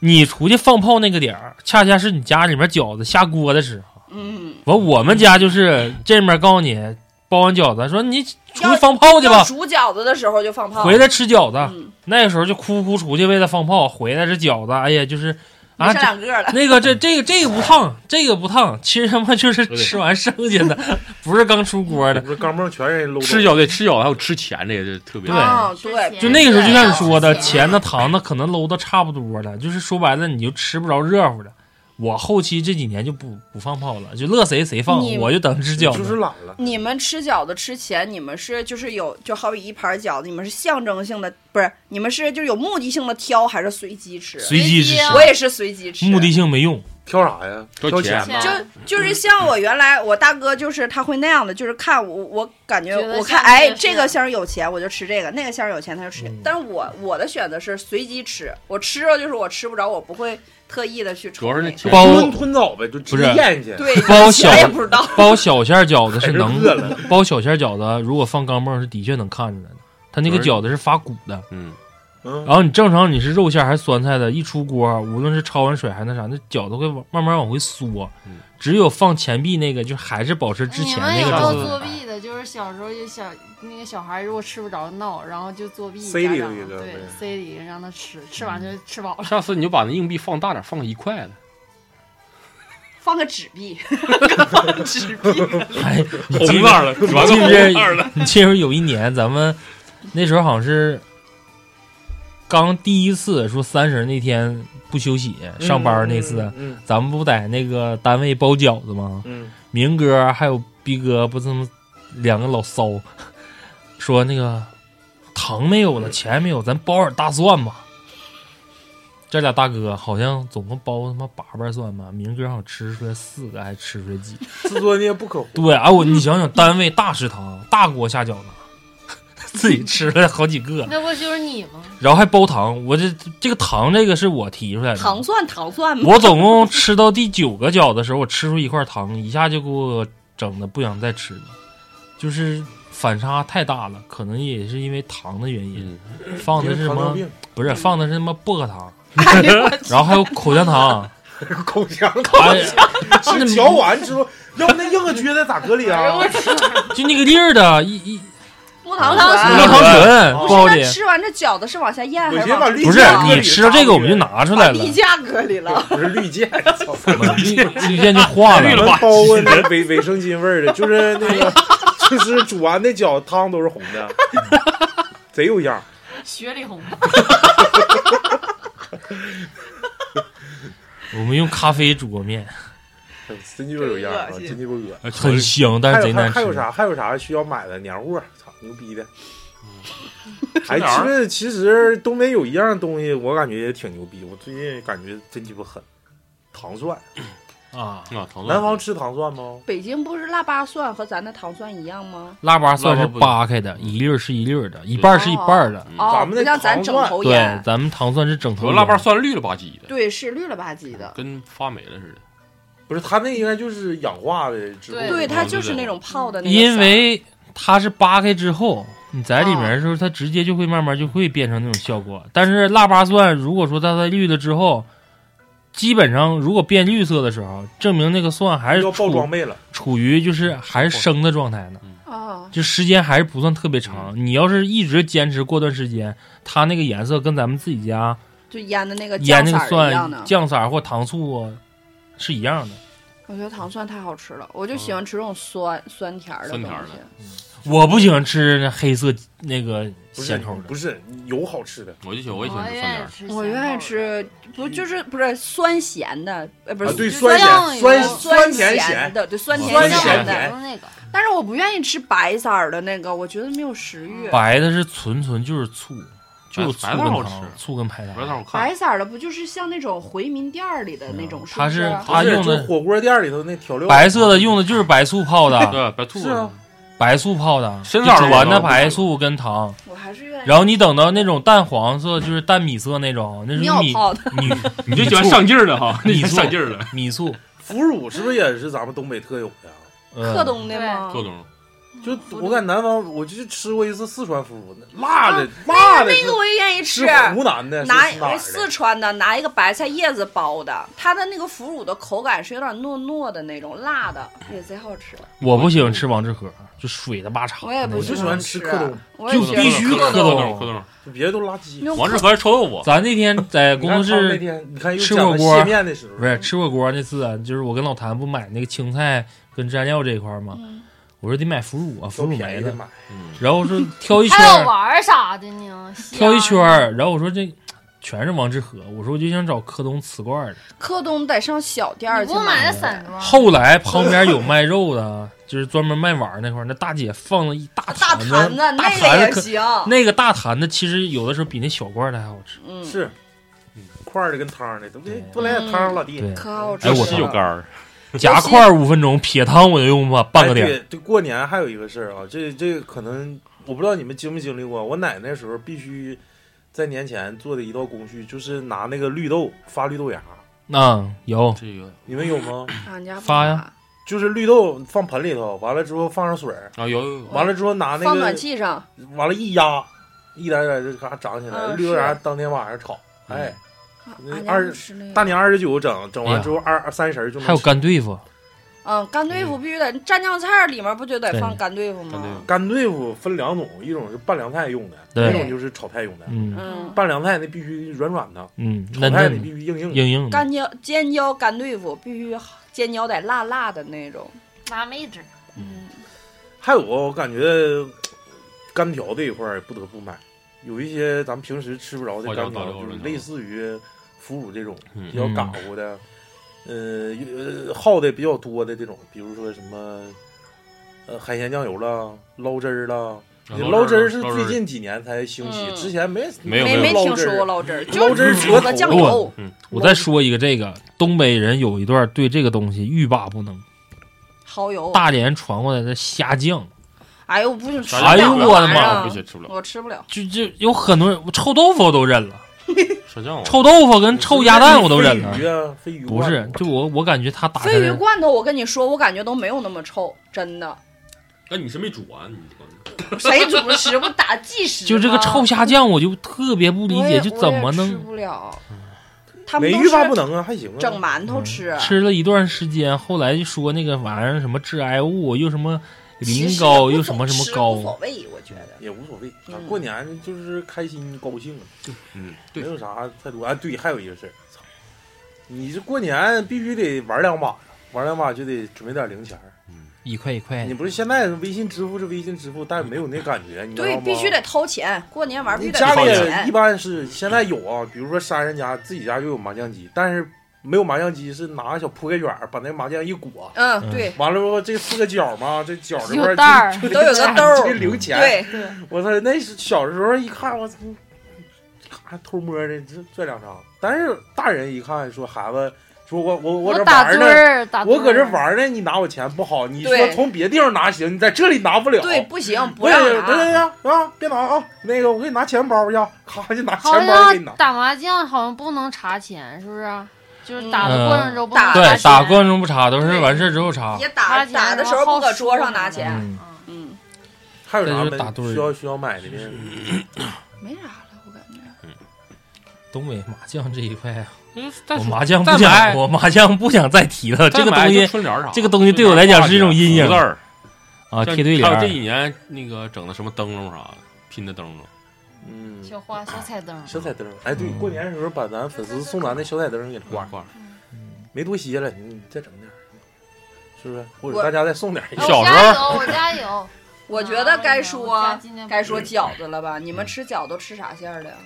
你出去放炮那个点儿，恰恰是你家里面饺子下锅的时候。嗯，完，我们家就是这面告诉你包完饺子，说你出去放炮去吧，煮饺子的时候就放炮。回来吃饺子。嗯，那个时候就哭哭出去为了放炮，回来这饺子，哎呀，就是啊，个了。那个这这个这个不烫，这个不烫，其实他妈就是吃完剩下的，不是刚出锅的。不是钢镚全人搂吃饺子吃饺子还有吃钱这个就特别对啊，吃对，就那个时候就像你说的，钱的糖的可能搂的差不多了，就是说白了你就吃不着热乎的。我后期这几年就不不放炮了，就乐谁谁放，我就等吃饺子就是。懒了。你们吃饺子吃钱，你们是就是有就好比一盘饺子，你们是象征性的，不是你们是就有目的性的挑，还是随机吃？随机吃我也是随机吃，目的性没用，挑啥呀？挑挑钱钱吧。就就是像我原来我大哥就是他会那样的，就是看我我感觉我看哎这个馅儿有钱我就吃这个，那个馅儿有钱他就吃。但是我我的选择是随机吃，我吃着就是我吃不着，我不会特意的去主要是那包吞吞枣呗，就直接不是咽去。对，包小也不知道。包小馅饺子是能饿了包小馅饺子，如果放钢镚是的确能看出来的，它那个饺子是发鼓的。嗯，嗯，然后你正常你是肉馅儿还是酸菜的，一出锅，无论是焯完水还是那啥，那饺子会往慢慢往回缩。嗯只有放钱币那个，就还是保持之前你们那个有没有状态。作弊的？就是小时候就小那个小孩如果吃不着闹，然后就作弊，塞里头一个呗塞里让他吃，吃完就吃饱了。下次你就把那硬币放大点，放个一块的，放个纸币，放纸币，哎，你 记红色的，你记不记得？你记不记得有一年咱们那时候好像是刚第一次说三十那天不休息上班那次，嗯咱们不在那个单位包饺子吗？嗯明哥还有逼哥不这么两个老骚，说那个糖没有了，钱没有，咱包点大蒜吧。这俩大哥好像总共包他妈八瓣蒜吧，明哥好像吃出来四个，还吃出来几个。自作孽不可活。对啊，我你想想，单位大食堂大锅下饺子，自己吃了好几个，那不就是你吗？然后还包糖。我这这个糖这个是我提出来的，糖蒜糖蒜吗。我总共吃到第九个饺子的时候，我吃出一块糖，一下就给我整的不想再吃了，就是反差太大了，可能也是因为糖的原因，嗯，放的是什么？不是放的是什么薄荷糖，然后还有口香糖，口香哎，是嚼完之后，要不那硬个撅的咋搁里啊？就那个粒儿的，一一木糖木木糖醇。糖醇哦包的，那吃完这饺子是往下咽还我是不是你吃到这个我们就拿出来了，把地价搁里了？不是绿箭，绿绿箭就化了我。们包过那 卫卫生巾味儿的，就是那个，就是煮完的饺子汤都是红的，贼有样儿。雪里红，我们用咖啡煮过面，真鸡巴有样儿啊，真鸡巴恶很香，但是贼难吃。还有啥？还有啥需要买的年货？操，牛逼的！哎，其实其实东北有一样东西，我感觉也挺牛逼。我最近感觉真鸡巴狠，糖蒜。啊，啊，糖蒜南方吃糖蒜吗？北京不是腊八蒜和咱的糖蒜一样吗？腊八蒜是扒开的，一粒儿是一粒儿的，一半儿是一半儿的。咱们的像咱整糖蒜对头，，咱们糖蒜是整头腊八蒜绿了吧唧的，对，是绿了吧唧的。跟发霉了似的。不是，他那应该就是氧化的对对，它就是那种泡的那个。因为它是扒开之后，你在里面的时候，它直接就会慢慢就会变成那种效果。但是腊八蒜，如果说它在绿了之后，基本上如果变绿色的时候，证明那个蒜还是要爆处装备了。处于就是还是生的状态呢，啊，就时间还是不算特别长。你要是一直坚持过段时间，它那个颜色跟咱们自己家就腌的那个腌那个酱色儿一样蒜。酱色儿或糖醋啊是一样的。我觉得糖蒜太好吃了，我就喜欢吃这种酸酸甜的东酸甜的西。我不喜欢吃那黑色那个咸口的不，是有好吃的我就喜欢，我也喜欢吃酸甜儿。吃我愿意吃，不就是不是酸咸的，呃，不是啊，对，酸咸酸酸甜咸的，对酸甜酸咸咸的。那个但是我不愿意吃白色儿的那个，我觉得没有食欲。白的是纯纯就是醋，就是醋白跟白的好吃，糖醋跟排不要糖。白色儿的不就是像那种回民店儿里的那种？它是它用的火锅店里头那调料，白色的用的就是白醋泡的，对，白醋是啊，白醋泡的，深色儿的就完的白醋跟糖。我还是愿意。然后你等到那种淡黄色，就是淡米色那种，那是米尿泡的，米 你就喜欢上劲儿的哈，你米 上劲儿的。米醋，腐乳是不是也是咱们东北特有的呀？呃克东的吗？各种就我感觉南方，我就吃过一次四川腐乳，那辣的啊辣的那个我也愿意吃。湖南的，拿四？川的拿一个白菜叶子包的，它的那个腐乳的口感是有点糯糯的那种，辣的也贼好吃。我不喜欢吃王致和，就水的八叉。我也不就喜欢吃吃克东，就必须吃克东东克东。就别的都垃圾。王致和是臭豆腐，咱那天在工作室天你看吃火锅蟹面的时候，不是吃火锅那次啊，就是我跟老谭不买那个青菜跟蘸料这一块吗？嗯我说得买腐乳啊，腐乳没了。然后说挑一圈儿，还有丸儿啥的呢，挑一圈儿，然后我说这全是王致和，我说我就想找柯东瓷罐的。柯东得上小店儿去买？后来旁边有卖肉的，就是专门卖碗儿那块儿，那大姐放了一大大坛坛子大那个坛子可也行。那个大坛子其实有的时候比那小罐的还好吃。嗯，是块儿的跟汤的，都别对多来点汤老弟。可好吃了。哎我是有干儿，夹块儿五分钟，撇汤我就用吧半个点。对，对，过年还有一个事儿啊，这这可能我不知道你们经没经历过。我奶那时候必须在年前做的一道工序，就是拿那个绿豆发绿豆芽，啊，有。这个。你们有吗？俺家发呀。就是绿豆放盆里头，完了之后放上水，啊有有有。完了之后拿那个放暖个，气上，完了一压，一点点就嘎长起来，嗯绿豆芽当天晚上炒，哎，二。大年二十九整，整完之后二二三十儿就能还有干对付，嗯，干对付必须得蘸酱菜儿里面不就得放干对付吗？干对付分两种，一种是拌凉菜用的，对一种就是炒菜用的。嗯嗯，拌凉菜那必须软软的，嗯，炒菜你必须硬硬的。硬硬的。干椒尖椒干对付必须尖椒得辣辣的那种。辣妹子，嗯，还有我感觉干条这一块儿不得不买，有一些咱们平时吃不着的干条，类似于腐乳这种嗯比较嘎乎的，呃呃耗的比较多的这种，比如说什么呃海鲜酱油啦、捞汁儿啦。你捞汁儿是最近几年才兴起，嗯之前没没没没听说过捞捞汁儿，捞汁儿就是折头个酱油。我再说一个这个，东北人有一段对这个东西欲罢不能，蚝油。大连传过来的虾酱，哎呦，我不行，吃哎呦我的妈这玩意儿不行吃不了，我吃不了。就就有很多人臭豆腐我都认了，啥酱啊？臭豆腐跟臭鸭蛋我都忍了飞。鱼啊，飞鱼不是，就我我感觉他打开鲱鱼罐头，我跟你说，我感觉都没有那么臭，真的。那你是没煮完，你谁主食不打计时？就这个臭虾酱，我就特别不理解，就怎么能吃不了？他们没欲罢不能啊，还行啊。整馒头吃，吃了一段时间，后来就说那个玩意儿什么致癌物，又什么其实磷膏，也无又什么什么高无所，谓，我觉得。也无所谓，过年就是开心高兴，嗯，对，没有啥太多。啊，对，还有一个事儿，操，你这过年必须得玩两把，玩两把就得准备点零钱儿。一块一块你。不是现在微信支付是微信支付，但没有那感觉，你知道对，必须得掏钱，过年玩必须得你家里一。般是现在有啊，比如说山人家自己家就有麻将机，但是没有麻将机是拿个小铺盖卷儿把那麻将一裹，嗯，嗯对完了之后这四个角嘛，这角这块儿都有个兜儿这零钱。对，我操，那是小时候一看，我操，还偷摸的这这两张。但是大人一看说孩子说我我我这玩呢，我搁这玩呢，你拿我钱不好，你说从别地方拿行，你在这里拿不了。对，不行，不对让对对拿。对啊，别拿啊！那个我给你拿钱包去，咔就拿好钱包给你拿像。打麻将好像不能查钱，是不是？就是打的嗯过程中不打对，打过程中不查，都是完事儿之后查。也打钱打的时候不搁桌上拿钱。嗯，嗯，还有啥这就是打堆儿需要需要买的呢？没啥了，我感觉。东北麻将这一块啊，我麻将不想，我麻将不想再提了。这个东西春联啥，这个东西对我来讲是一种阴影字儿啊，贴对联儿。还有这几年那个整的什么灯笼啥的，拼的灯笼，嗯，小花小彩灯，小彩灯。哎，对，嗯过年的时候把咱粉丝送咱的小彩灯给挂挂，挂。没多些了，你再整点，是不是？或者大家再送点儿。哎小时候我家有，我家有。我觉得该说该说饺子了吧？你们吃饺子都吃啥馅儿的呀？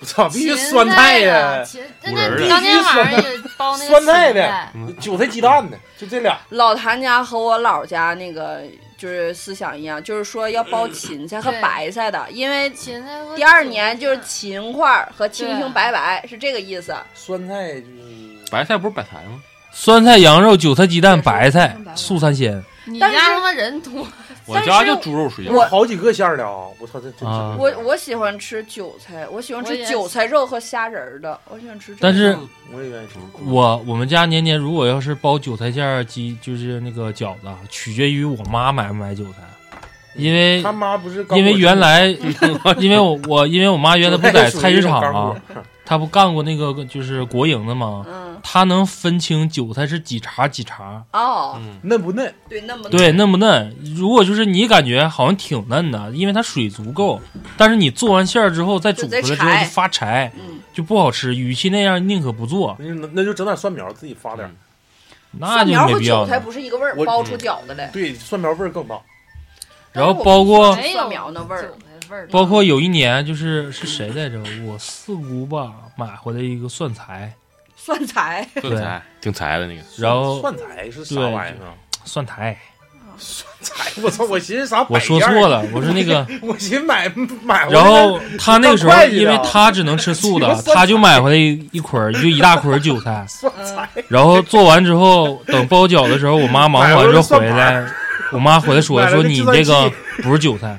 我操，必须酸菜的那当天晚上也包那个酸菜的韭菜鸡蛋的，就这俩。老谭家和我姥家那个就是思想一样，就是说要包芹菜和白菜的，因为芹菜第二年就是菜芹块儿和青青白白是这个意思。酸菜就是白菜不是白菜吗？酸菜、羊肉、韭菜、鸡蛋、白菜、素三鲜。你但是家他妈人多，我家就猪肉水饺，我好几个馅儿的啊！我操，这这啊我我喜欢吃韭菜，我喜欢吃韭菜肉和虾仁儿的，我喜欢吃。但是我也愿意吃。我我们家年年如果要是包韭菜馅儿鸡，就是那个饺子，啊取决于我妈买不买韭菜，因为他妈不是因为原来 因为我我因为我妈原来不在菜市场啊，她不干过那个就是国营的吗？嗯他能分清韭菜是几茬几茬，哦，嗯，嫩不嫩？对，嫩不嫩对，嫩不嫩？如果就是你感觉好像挺嫩的，因为它水足够，但是你做完馅儿之后再煮出来之后就发柴，嗯，就不好吃。与其那样，宁可不做，那就那就整点蒜苗，自己发点儿。那就蒜苗和没必要了。韭菜不是一个味儿，包出饺子来。对，蒜苗味儿更大。然后包括没有蒜苗那味儿味儿，包括有一年就是是谁来着？我四姑吧买回来一个蒜苔，蒜苔，炖菜挺柴的那个，然后蒜苔是啥玩意儿啊？蒜苔，蒜苔，我操！我寻思啥？我说错，了，我说那个。我寻思买买回来。然后他那个时候因为他只能吃素的 他就买回来一一捆儿，就一大捆儿韭菜。蒜苔，然后做完之后，等包饺的时候，我妈忙完之后回来，我妈回来说买了说你计算这个器不是韭菜，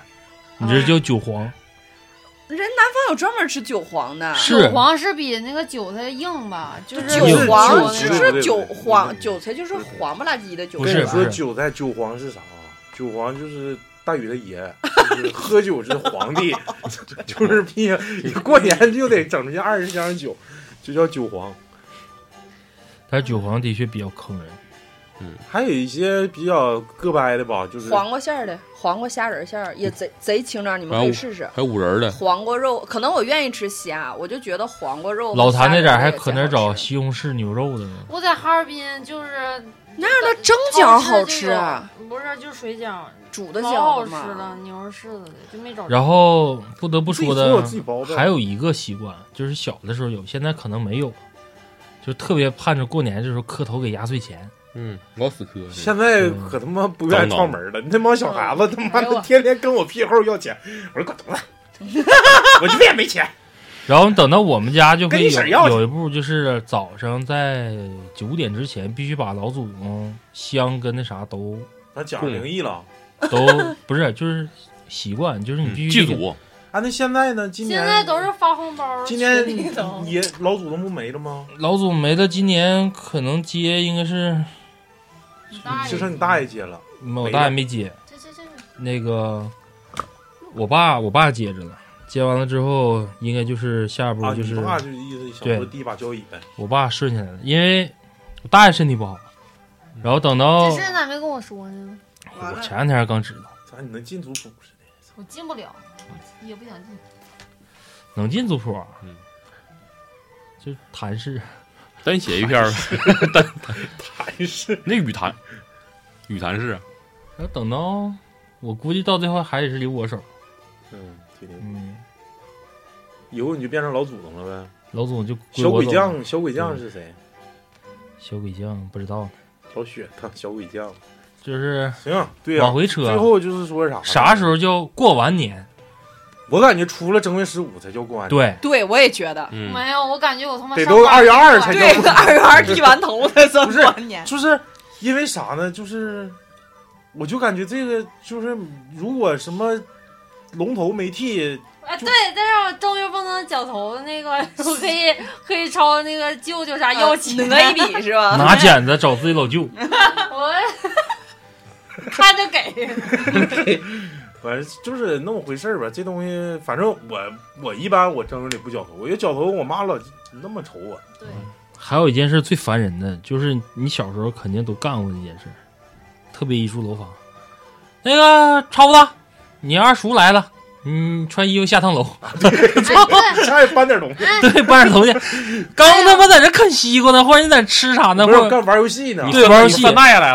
你这叫韭黄。人南方有专门吃韭黄的，是韭黄是比那个韭菜硬吧？就是韭黄就只是是韭黄，韭菜就是黄不拉几的韭菜。不是跟你说韭菜韭黄是啥啊？韭黄就是大禹的爷，就是喝酒是皇帝，就是逼过年就得整出去二十箱酒，就叫韭黄。但是韭黄的确比较坑人。还有一些比较个掰的吧，就是黄瓜馅儿的，黄瓜虾仁馅儿也贼贼清张，你们可以试试。还有五仁儿的，黄瓜肉，可能我愿意吃虾，我就觉得黄瓜肉老谭那点儿还可哪儿找西红柿牛肉的呢？我在哈尔滨就是那样的蒸饺好吃啊，不是就水饺，煮的饺子吃了嘛。，牛肉柿子的就没找着。然后不得不说的还有一个习惯，就是小的时候有，现在可能没有，就特别盼着过年的时候磕头给压岁钱。嗯，老死磕，现在可他妈不愿意串门了，那帮小孩子他妈的天天跟我屁后要钱，我说滚犊子，我就也没钱。然后等到我们家就可以有有一步，就是早上在九点之前必须把老祖宗香跟那啥都那讲灵异了都 不是，就是习惯，就是你必须祭祖，啊！那现在呢？今年现在都是发红包，今年群里头也老祖宗不没了吗？老祖没了，今年可能接应该是就剩你大爷接了，没有没了大爷没接，这这这那个我爸我爸接着了，接完了之后应该就是下一步啊！就是你爸就意思想第一把交椅呗。我爸顺下来了，因为我大爷身体不好，然后等到这事咋没跟我说呢？我前两天刚知道，咋你能进族谱似的？我进不了，也不想进。能进族谱，嗯，就谭氏。单写一篇儿，还是那雨坛，雨坛是，然后等到我估计到最后还得是留我手，嗯，听听，嗯，以后你就变成老祖宗了呗。老祖宗就归小我走了，鬼将，小鬼将是谁？小鬼将不知道呢，老雪他小鬼将。就是行，对呀、往回扯，最后就是说啥？啥时候叫过完年？我感觉除了正月十五才叫过完年，对，对，我也觉得，嗯，没有，我感觉我他妈得都上班2月2就才对，叫二月二剃完头才算不是过年。就是因为啥呢？就是我就感觉这个就是如果什么龙头没剃，啊，对，但是我正月不能绞头那个，我可以可以朝那个舅舅啥要钱，讹一笔 是吧？拿剪子找自己老舅，我看着给。反正就是那么回事儿吧。这东西，反正我我一般我正月里不绞头，我觉得绞头我妈老那么瞅我。对，还有一件事最烦人的，就是你小时候肯定都干过的一件事，特别一处楼房。那个超子，你二叔来了，你穿衣服下趟楼，哎，对，家里搬点东西，对，搬点东西。刚他妈在这啃西瓜呢，或者你在这吃啥呢，或者玩游戏呢。对玩游戏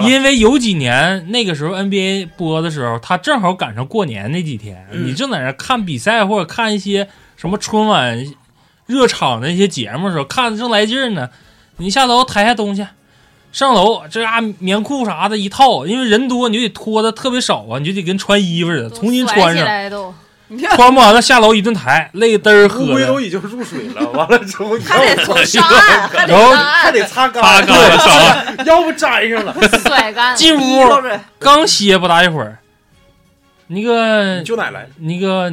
因为有几年那个时候 NBA 播的时候，他正好赶上过年那几天，嗯你正在那看比赛或者看一些什么春晚热场的一些节目的时候，看的正来劲儿呢。你下楼抬下东西，上楼这家棉裤啥的一套，因为人多你就得脱的特别少啊，你就得跟穿衣服似的，重新穿上，都。穿不完了下楼一顿抬，累嘚儿喝乌龟都。已经入水了，完了之后你还得从上岸，还得然后，还得擦干，擦干要不粘上了。甩干，进屋刚歇不大一会儿，那个舅奶来，那个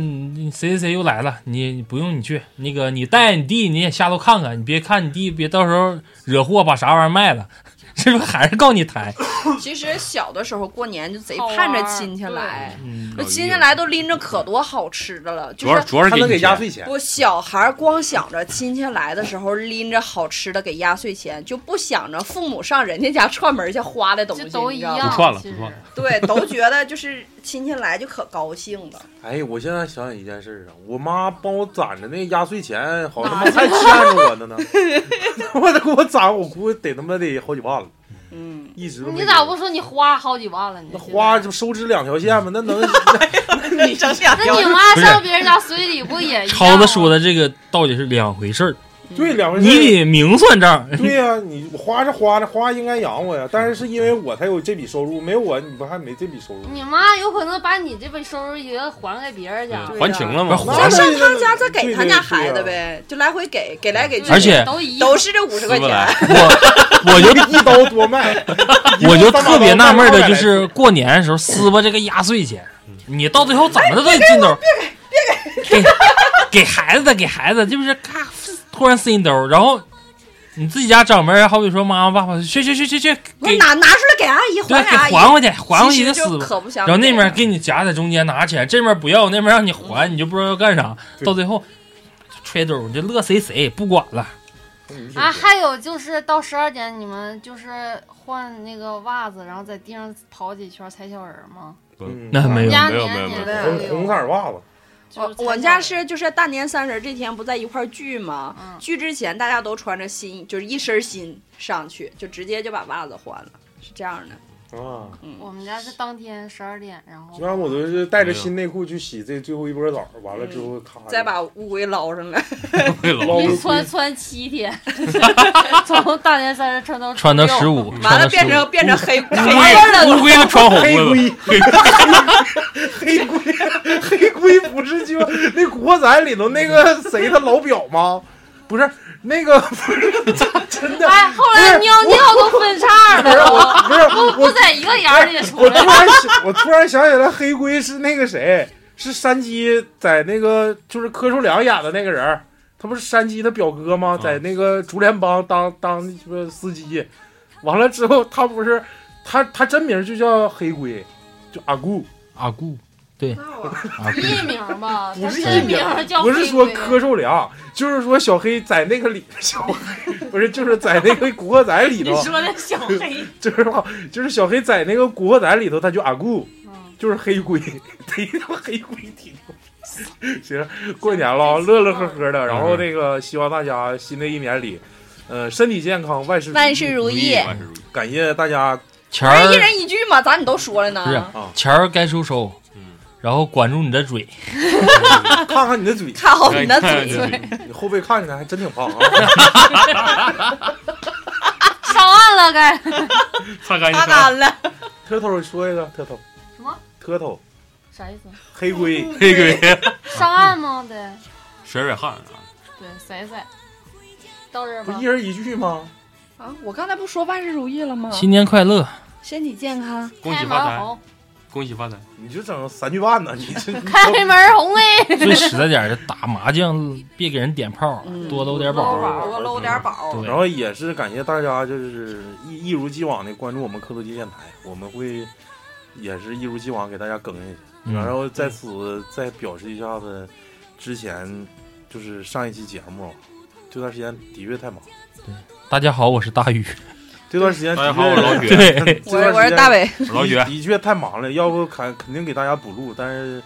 谁谁谁又来了，你你不用你去，那个你带你弟你也下楼看看，你别看你弟别到时候惹祸把啥玩意儿卖了，是不是还是告你抬？其实小的时候过年就贼盼着亲戚来，嗯，那亲戚来都拎着可多好吃的了，就主要是。主要是他能给压岁钱。不，小孩光想着亲戚来的时候拎着好吃的给压岁钱，就不想着父母上人家家串门去花的东西，都一样。不串了串了对，都觉得就是亲戚来就可高兴了。哎，我现在想起一件事啊，我妈帮我攒着那压岁钱，好他妈还欠着我的呢。我得给我攒，我估计得他妈得好几万了，嗯，一直你咋不说你花好几万了呢？那花就收支两条线吗？那能 你整两条那你妈上别人家随礼不也一样？超子说的这个到底是两回事儿，对两回事。你得明算账。对呀、你花是花的，花应该养我呀，但是是因为我才有这笔收入，没有我你不还没这笔收入？你妈有可能把你这笔收入也还给别人家，对还情了吗？再上他那家再给他家孩子对对呗，就来回给，给来给去，而且都一样都是这五十块钱。我 我就一刀多卖，我就特别纳闷的，就是过年的时候撕吧这个压岁钱，你到最后怎么的都得进兜，别给给 给孩子的给孩子，就是咔突然塞你兜，然后你自己家长辈儿，好比说妈妈爸爸，去去去去去我拿拿出来给阿姨还给阿姨，还回去，还回去就的撕巴。可不想。然后那边给你夹在中间拿起来，这边不要，那边让你还，你就不知道要干啥，到最后揣兜，你就乐谁谁不管了。啊，还有就是到十二点，你们就是换那个袜子，然后在地上跑几圈踩小人儿吗？嗯那没有没有没有没有红红色袜子，我我家是就是大年三十这天不在一块聚吗？嗯聚之前大家都穿着新，就是一身新上去，就直接就把袜子换了，是这样的。啊，我们家是当天十二点，然后一般我都是带着新内裤去洗这最后一波澡，完了之后咔再把乌龟捞上来，一穿穿七天，从大年三十穿到穿到十五，完了变成变成黑龟乌龟都穿红黑了，龟，黑龟，黑龟不是就那《古惑仔》里头那个谁他老表吗？不是那个，不是咋真的？哎，后来尿尿都分叉不是不是不不，在一个眼里出我突。然想，我突然想起来，黑龟是那个谁？是山鸡在那个就是柯受良演的那个人，他不是山鸡的表哥吗？在那个竹联帮当当什么司机，完了之后他不是他他真名就叫黑龟，就阿顾。阿顾，对，艺名吧，不是艺名。名叫不是说柯受良，就是说小黑在那个里，小黑不是就是在那个《古惑仔》里头，你说的小黑，就是说就是小黑在那个《古惑仔》里头，他就阿顾，嗯。就是黑龟，忒 他妈黑龟挺牛逼。行，过年了，乐乐呵呵的，然后那个希望大家新的一年里，呃，身体健康，万事万事如意。万事如意。感谢大家。钱儿一人一句嘛，咋你都说了呢。不是啊，钱儿该收收，嗯，然后管住你的嘴。看看你的嘴，看好你的嘴，看你后背看起来还真挺胖啊。上岸了该。擦干净擦擦干了。特头说一个特头什么？特头啥意思？黑龟，黑龟，上岸吗？得甩甩汗啊，对，甩甩。到这儿吗不一。人一句吗？啊，我刚才不说万事如意了吗？新年快乐！身体健康，恭喜发财，恭喜发财。你就整三句半呢？你这 开门红哎！最实在点儿的，打麻将别给人点炮，嗯多搂点搂宝。宝多搂点宝。对然后也是感谢大家，就是一一如既往的关注我们科多机电台，我们会也是一如既往给大家更下去。然嗯，后在此再表示一下子，之前就是上一期节目这段时间的确太忙，大家好，我是大宇。这段时间大家好我是老确许对，我 我是大伟，老许，的确太忙了，要不肯肯定给大家补录，但是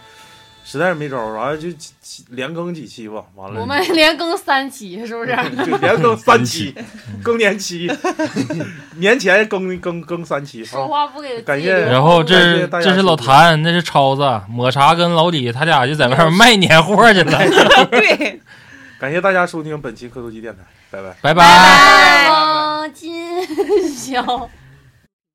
实在是没招儿，完了就几几连更几期吧，完了我们 连更三期，是不是？就连更三期，更年期，年前更更更三期说啊。话不给感谢留然后这是大家这是老谭，那是超子，抹茶跟老李他俩就在外面卖年货去了。对，感谢大家收听本期磕头机电台，拜拜。拜拜拜望今宵。